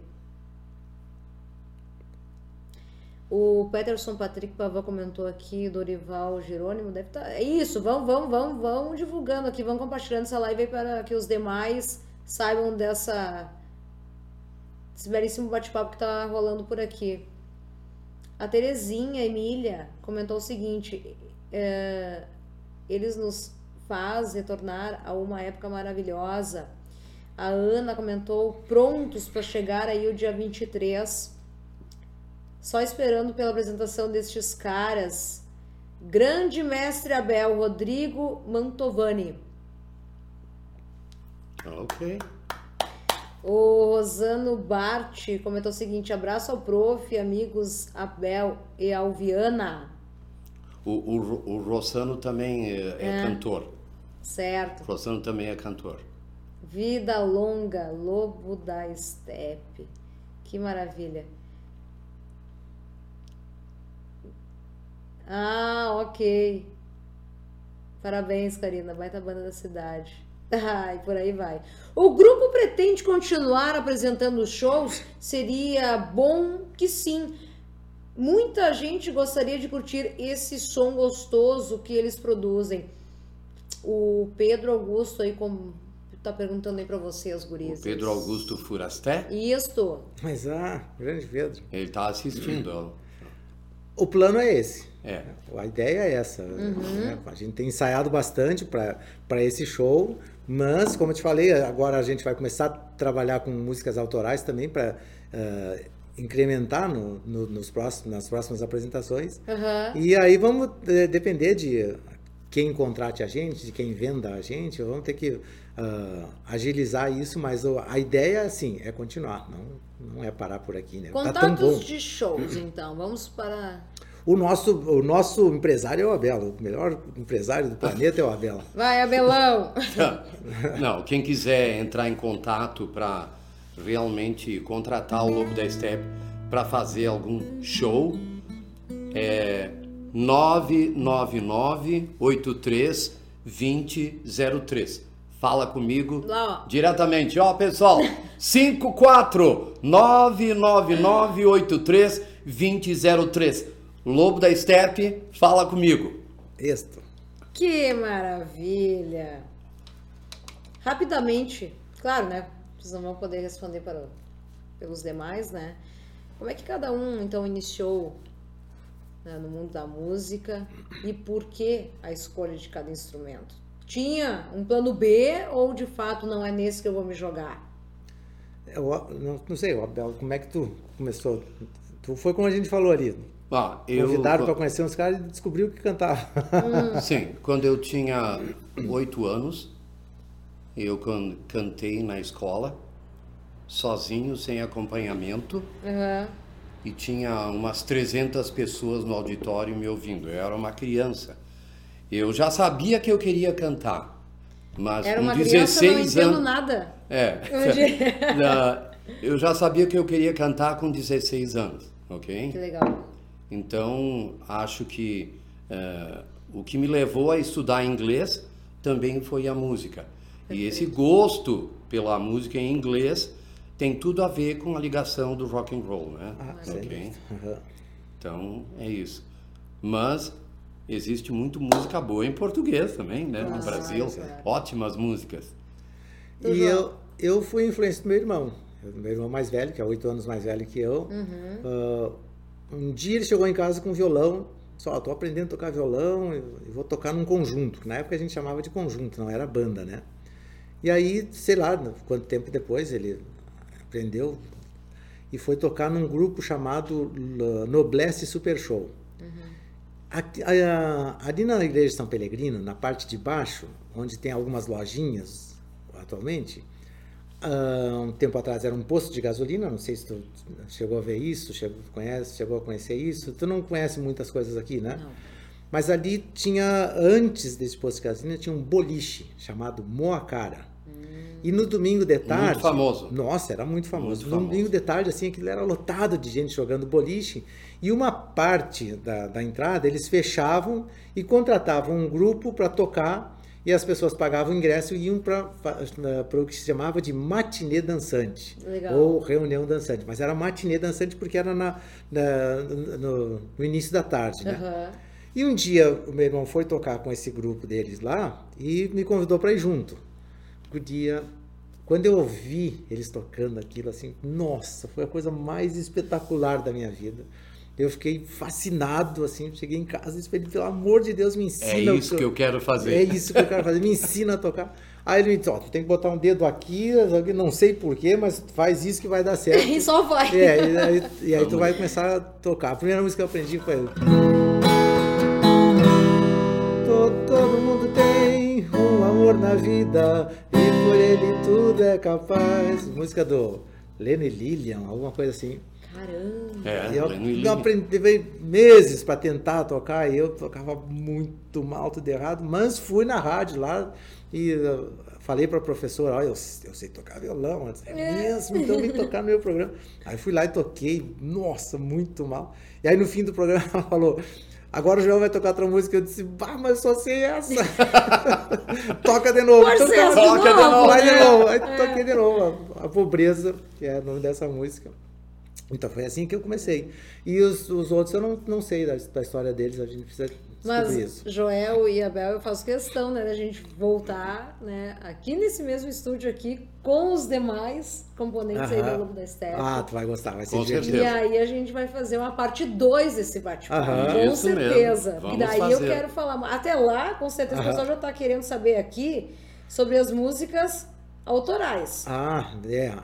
O Peterson Patrick Pavão comentou aqui, Dorival Jerônimo deve estar. Tá... É isso, vão, vão, vão, vão divulgando aqui, vão compartilhando essa live para que os demais saibam dessa esse belíssimo bate-papo que tá rolando por aqui. A Terezinha Emília comentou o seguinte: é, eles nos faz retornar a uma época maravilhosa a Ana comentou prontos para chegar aí o dia 23. Só esperando pela apresentação destes caras. Grande mestre Abel, Rodrigo Mantovani. Ok. O Rosano Bart comentou o seguinte: abraço ao prof, amigos Abel e Alviana. O, o, o Rosano também é, é, é cantor. Certo. O Rosano também é cantor. Vida longa, lobo da estepe. Que maravilha. Ah, ok. Parabéns, Karina. Baita banda da cidade. Ah, e por aí vai. O grupo pretende continuar apresentando shows? Seria bom que sim. Muita gente gostaria de curtir esse som gostoso que eles produzem. O Pedro Augusto aí com tá perguntando aí para você, as gurias. Pedro Augusto Furasté? Isso. Mas, ah, grande Pedro. Ele tá assistindo. O plano é esse. É. A ideia é essa. Uhum. Né? A gente tem ensaiado bastante para esse show, mas, como eu te falei, agora a gente vai começar a trabalhar com músicas autorais também para uh, eh, incrementar no, no, nos próximos, nas próximas apresentações. Uhum. E aí vamos de, depender de quem contrate a gente, de quem venda a gente, vamos ter que uh, agilizar isso, mas a ideia, assim, é continuar, não, não é parar por aqui, né? Contatos tá tão bom. de shows, então, vamos para... O nosso, o nosso empresário é o Abelo, o melhor empresário do planeta é o Abelo. Vai, Abelão! não, quem quiser entrar em contato para realmente contratar o Lobo da Step para fazer algum show, é 999 83 2003 fala comigo Lá, diretamente. Ó, pessoal, 54 99983 2003. Lobo da Steppe, fala comigo. Isto. Que maravilha! Rapidamente, claro, né? Vocês não vão poder responder para, pelos demais, né? Como é que cada um, então, iniciou né, no mundo da música e por que a escolha de cada instrumento? Tinha um plano B ou, de fato, não é nesse que eu vou me jogar? Eu, não, não sei, Abel, como é que tu começou? Tu foi como a gente falou ali, ah, eu... Convidaram para conhecer uns caras e descobriu que cantava. Hum. Sim, quando eu tinha oito anos, eu cantei na escola, sozinho, sem acompanhamento. Uhum. E tinha umas 300 pessoas no auditório me ouvindo. Eu era uma criança. Eu já sabia que eu queria cantar. Mas era uma com 16 criança, não anos. nada. É. eu já sabia que eu queria cantar com 16 anos, ok? Que legal. Então, acho que uh, o que me levou a estudar inglês também foi a música. Perfeito. E esse gosto pela música em inglês tem tudo a ver com a ligação do rock and roll, né? Ah, okay? Uhum. Então, é isso. Mas existe muito música boa em português também, né? no Brasil, ótimas músicas. E eu, eu fui influência do meu irmão. Meu irmão mais velho, que é oito anos mais velho que eu. Uhum. Uh, um dia ele chegou em casa com violão, só, estou aprendendo a tocar violão e vou tocar num conjunto. Na época a gente chamava de conjunto, não era banda, né? E aí, sei lá, quanto tempo depois ele aprendeu e foi tocar num grupo chamado Noblesse Super Show. Uhum. Ali na igreja de São Pelegrino, na parte de baixo, onde tem algumas lojinhas atualmente, Uh, um tempo atrás era um posto de gasolina, não sei se tu chegou a ver isso, chegou, conhece, chegou a conhecer isso. Tu não conhece muitas coisas aqui, né? Não. Mas ali tinha, antes desse posto de gasolina, tinha um boliche chamado Moacara. Hum. E no domingo de tarde. Muito famoso. Nossa, era muito famoso. Muito no famoso. domingo de tarde, assim, aquilo era lotado de gente jogando boliche. E uma parte da, da entrada eles fechavam e contratavam um grupo para tocar e as pessoas pagavam o ingresso e iam para o que se chamava de matinê dançante Legal. ou reunião dançante, mas era matinê dançante porque era na, na no, no, início da tarde, né? Uhum. E um dia o meu irmão foi tocar com esse grupo deles lá e me convidou para ir junto. O dia quando eu ouvi eles tocando aquilo assim, nossa, foi a coisa mais espetacular da minha vida. Eu fiquei fascinado, assim, cheguei em casa e falei, pelo amor de Deus, me ensina. É isso que eu, que eu quero fazer. É isso que eu quero fazer, me ensina a tocar. Aí ele me disse, ó, tu tem que botar um dedo aqui, não sei porquê, mas faz isso que vai dar certo. E só vai. É, e aí, e aí tu vai começar a tocar. A primeira música que eu aprendi foi... Todo, todo mundo tem um amor na vida e por ele tudo é capaz. Música do Lenny Lillian, alguma coisa assim. Caramba! É, eu, eu aprendi meses para tentar tocar e eu tocava muito mal, tudo errado, mas fui na rádio lá e uh, falei para a professora, olha, eu, eu, sei tocar violão, é, é mesmo, então vem tocar no meu programa. Aí fui lá e toquei, nossa, muito mal. E aí no fim do programa ela falou, Agora o João vai tocar outra música. Eu disse, bah, mas só sei essa. Toca de novo. Toca, de novo. de novo. Vai de novo. Aí é. toquei de novo. A, a pobreza, que é o nome dessa música. Então foi assim que eu comecei. E os, os outros eu não, não sei da, da história deles, a gente precisa Mas isso. Joel e Abel, eu faço questão, né, da gente voltar, né, aqui nesse mesmo estúdio aqui com os demais componentes aí do Lobo da Steppe. Ah, tu vai gostar, vai ser divertido. E aí a gente vai fazer uma parte 2 desse bate-papo, com isso certeza. E daí fazer. eu quero falar, até lá, com certeza o pessoal já está querendo saber aqui sobre as músicas autorais. Ah, é.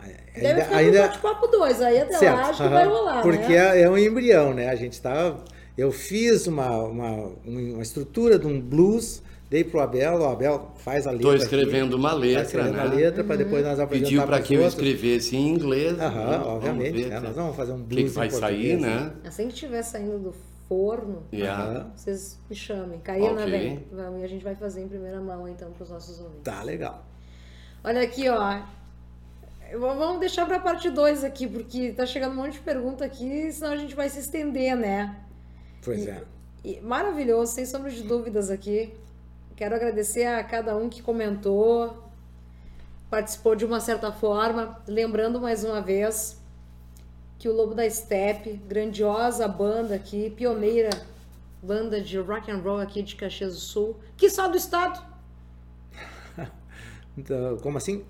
Deve ficar ainda, bate-papo 2, aí até certo, lá acho que vai rolar. Porque né? é, é um embrião, né? A gente tá. Eu fiz uma, uma, uma estrutura de um blues, dei pro Abel, o Abel faz a letra. Estou escrevendo aqui, uma letra, né? uma letra para depois nós apresentar Pediu para que eu escrevesse em inglês. Aham, né? obviamente. Né? Nós vamos fazer um blues. O que, vai sair, né? Assim que estiver saindo do forno, yeah. vocês me chamem. Caína okay. vem. Vamos, e a gente vai fazer em primeira mão então para os nossos ouvintes. Tá legal. Olha aqui, ó. Vamos deixar para a parte 2 aqui, porque tá chegando um monte de pergunta aqui, senão a gente vai se estender, né? Pois é. E, maravilhoso, sem sombra de dúvidas aqui. Quero agradecer a cada um que comentou, participou de uma certa forma. Lembrando mais uma vez que o Lobo da Steppe, grandiosa banda aqui, pioneira banda de rock and roll aqui de Caxias do Sul, que só do estado. Então, como assim?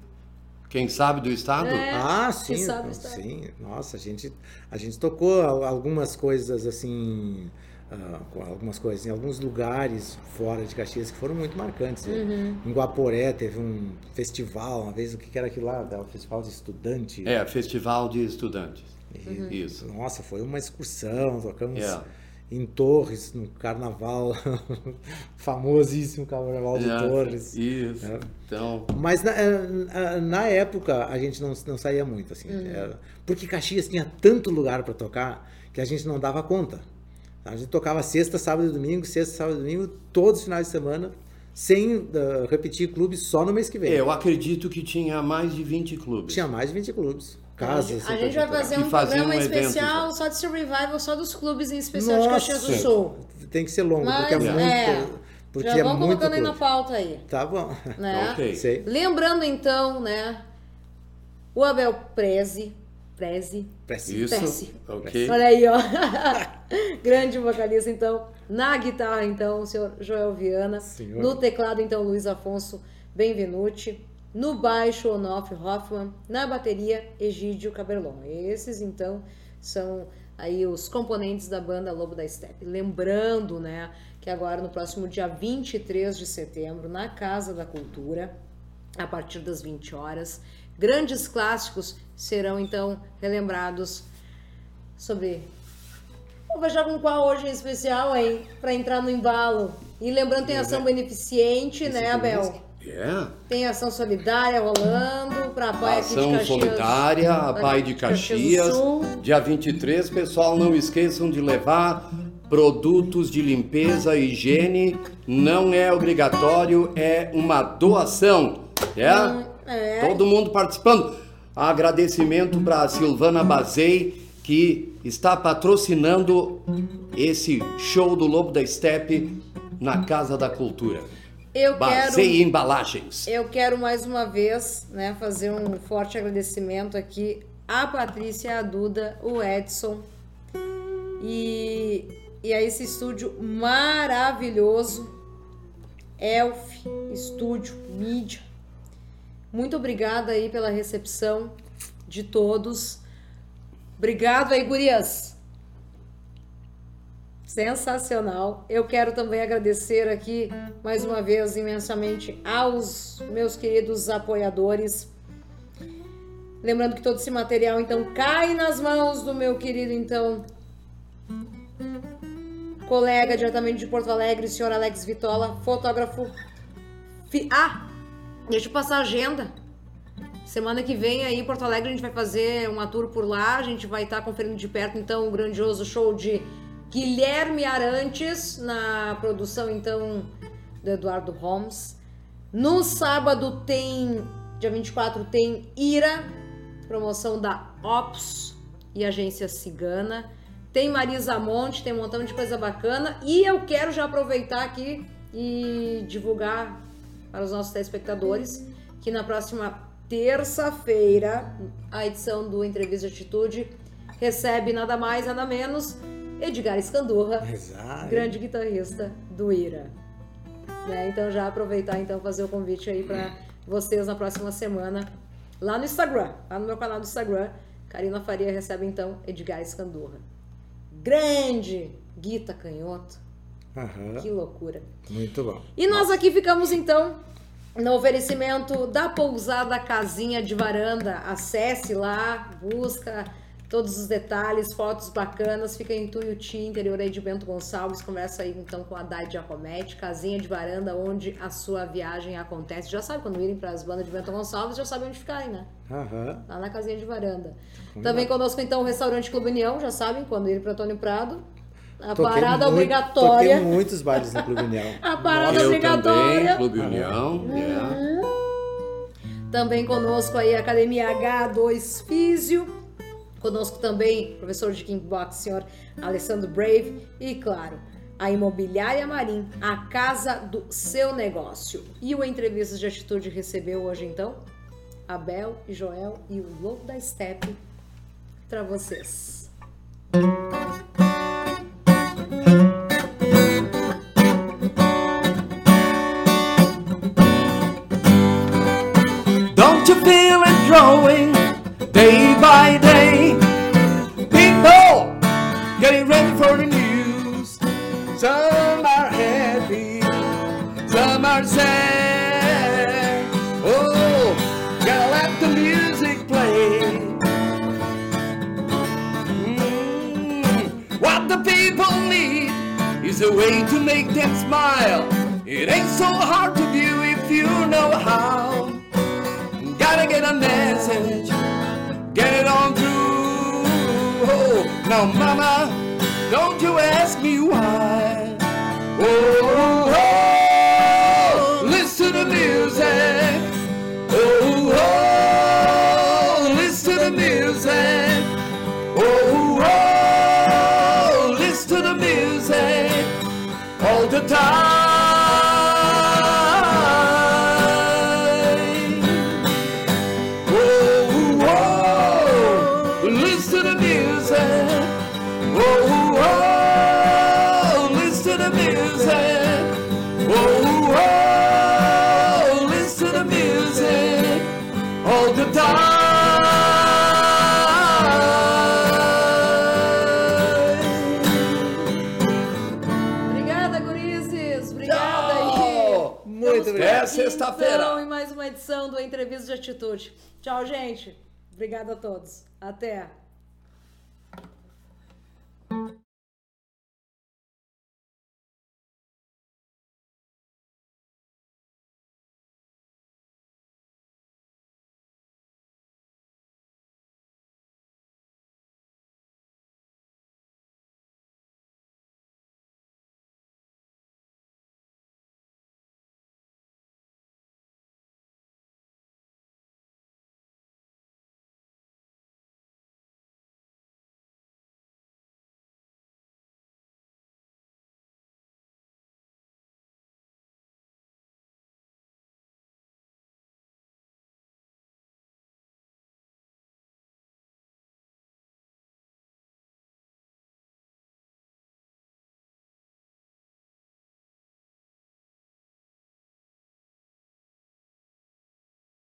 Quem sabe do estado? É, ah, sim, sim. Nossa, a gente a gente tocou algumas coisas assim, uh, algumas coisas em alguns lugares fora de Caxias que foram muito marcantes. Né? Uhum. Em Guaporé teve um festival, uma vez o que era aquilo lá, o festival de estudantes. É, festival de estudantes. Uhum. Isso. Nossa, foi uma excursão, tocamos yeah. Em Torres, no carnaval, famosíssimo carnaval de yeah. Torres. Isso. É. Então... Mas na, é, na, época a gente não, não saía muito, assim. Uhum. Era, porque Caxias tinha tanto lugar para tocar que a gente não dava conta. A gente tocava sexta, sábado e domingo, sexta, sábado e domingo, todos os finais de semana, sem uh, repetir clubes só no mês que vem. Eu acredito que tinha mais de 20 clubes. Tinha mais de 20 clubes casas. A gente vai fazer um programa um especial evento, só de revival, só dos clubes em especial Nossa, de Caxias do Sul. Tem que ser longo, Mas, porque é, muito. É, porque já é vamos muito colocando aí na pauta aí. Tá bom. Né? okay. Sei. Lembrando então, né? O Abel Prezi. Prezi. Prezi. Isso. Prezi. Ok. Olha aí, ó. Grande vocalista, então. Na guitarra, então, o senhor Joel Viana. Senhor. No teclado, então, Luiz Afonso Benvenuti. No baixo, Onof Hoffman. Na bateria, Egídio Caberlon. Esses, então, são aí os componentes da banda Lobo da Steppe. Lembrando, né, que agora no próximo dia 23 de setembro, na Casa da Cultura, a partir das 20 horas, grandes clássicos serão então relembrados sobre Vou fechar com qual hoje em especial, hein? Para entrar no embalo. E lembrando, tem ação beneficente, né, Abel? É. Tem ação solidária rolando para a Pai Ação de solidária, a Pai de Caxias. Caxias dia 23, pessoal, não esqueçam de levar produtos de limpeza e higiene. Não é obrigatório, é uma doação. É? É. Todo mundo participando. Agradecimento para Silvana Bazei, que está patrocinando esse show do Lobo da Steppe na Casa da Cultura. Eu quero, embalagens. Eu quero mais uma vez né, fazer um forte agradecimento aqui à Patrícia, à Duda, o Edson e, e a esse estúdio maravilhoso, Elf Estúdio Mídia. Muito obrigada aí pela recepção de todos. Obrigado aí, gurias. Sensacional. Eu quero também agradecer aqui mais uma vez imensamente aos meus queridos apoiadores. Lembrando que todo esse material então cai nas mãos do meu querido então colega diretamente de Porto Alegre, senhor Alex Vitola, fotógrafo. Ah, deixa eu passar a agenda. Semana que vem aí em Porto Alegre a gente vai fazer uma tour por lá, a gente vai estar tá conferindo de perto então o um grandioso show de Guilherme Arantes na produção então do Eduardo Holmes. No sábado tem, dia 24, tem Ira, promoção da Ops e Agência Cigana. Tem Marisa Monte, tem um montão de coisa bacana. E eu quero já aproveitar aqui e divulgar para os nossos telespectadores que na próxima terça-feira a edição do Entrevista de Atitude recebe nada mais, nada menos Edgar Escandurra, Exato. grande guitarrista do Ira. Né? Então já aproveitar então fazer o convite aí para vocês na próxima semana lá no Instagram, lá no meu canal do Instagram, Karina Faria recebe então Edgar Escandurra. Grande guita canhoto. Uhum. Que loucura. Muito bom. E nós aqui ficamos então no oferecimento da pousada Casinha de Varanda. Acesse lá, busca todos os detalhes, fotos bacanas. Fica em Tuiuti, interior aí de Bento Gonçalves. Conversa aí então com a Dai Giacometti, casinha de varanda onde a sua viagem acontece. Já sabe, quando irem para as bandas de Bento Gonçalves, já sabe onde ficarem, né? Uhum. Lá na casinha de varanda. Também conosco então o restaurante Clube União, já sabem, quando irem para Antônio Prado. A toquei parada muito, obrigatória. Toquei muitos bailes no Clube União. a parada Eu obrigatória. Também, Clube União. Uhum. Yeah. Também conosco aí a Academia H2 Físio. Conosco também professor de King Box, senhor Alessandro Brave e, claro, a Imobiliária Marim, a casa do seu negócio. E o Entrevistas de Atitude recebeu hoje, então, Abel e Joel e o Louco da Steppe para vocês. Don't you feel it growing day by day? A way to make them smile. It ain't so hard to do if you know how. Gotta get a message, get it on through. Oh, now, mama, don't you ask me why. Oh, Entrevista de Atitude. Tchau, gente. Obrigada a todos. Até.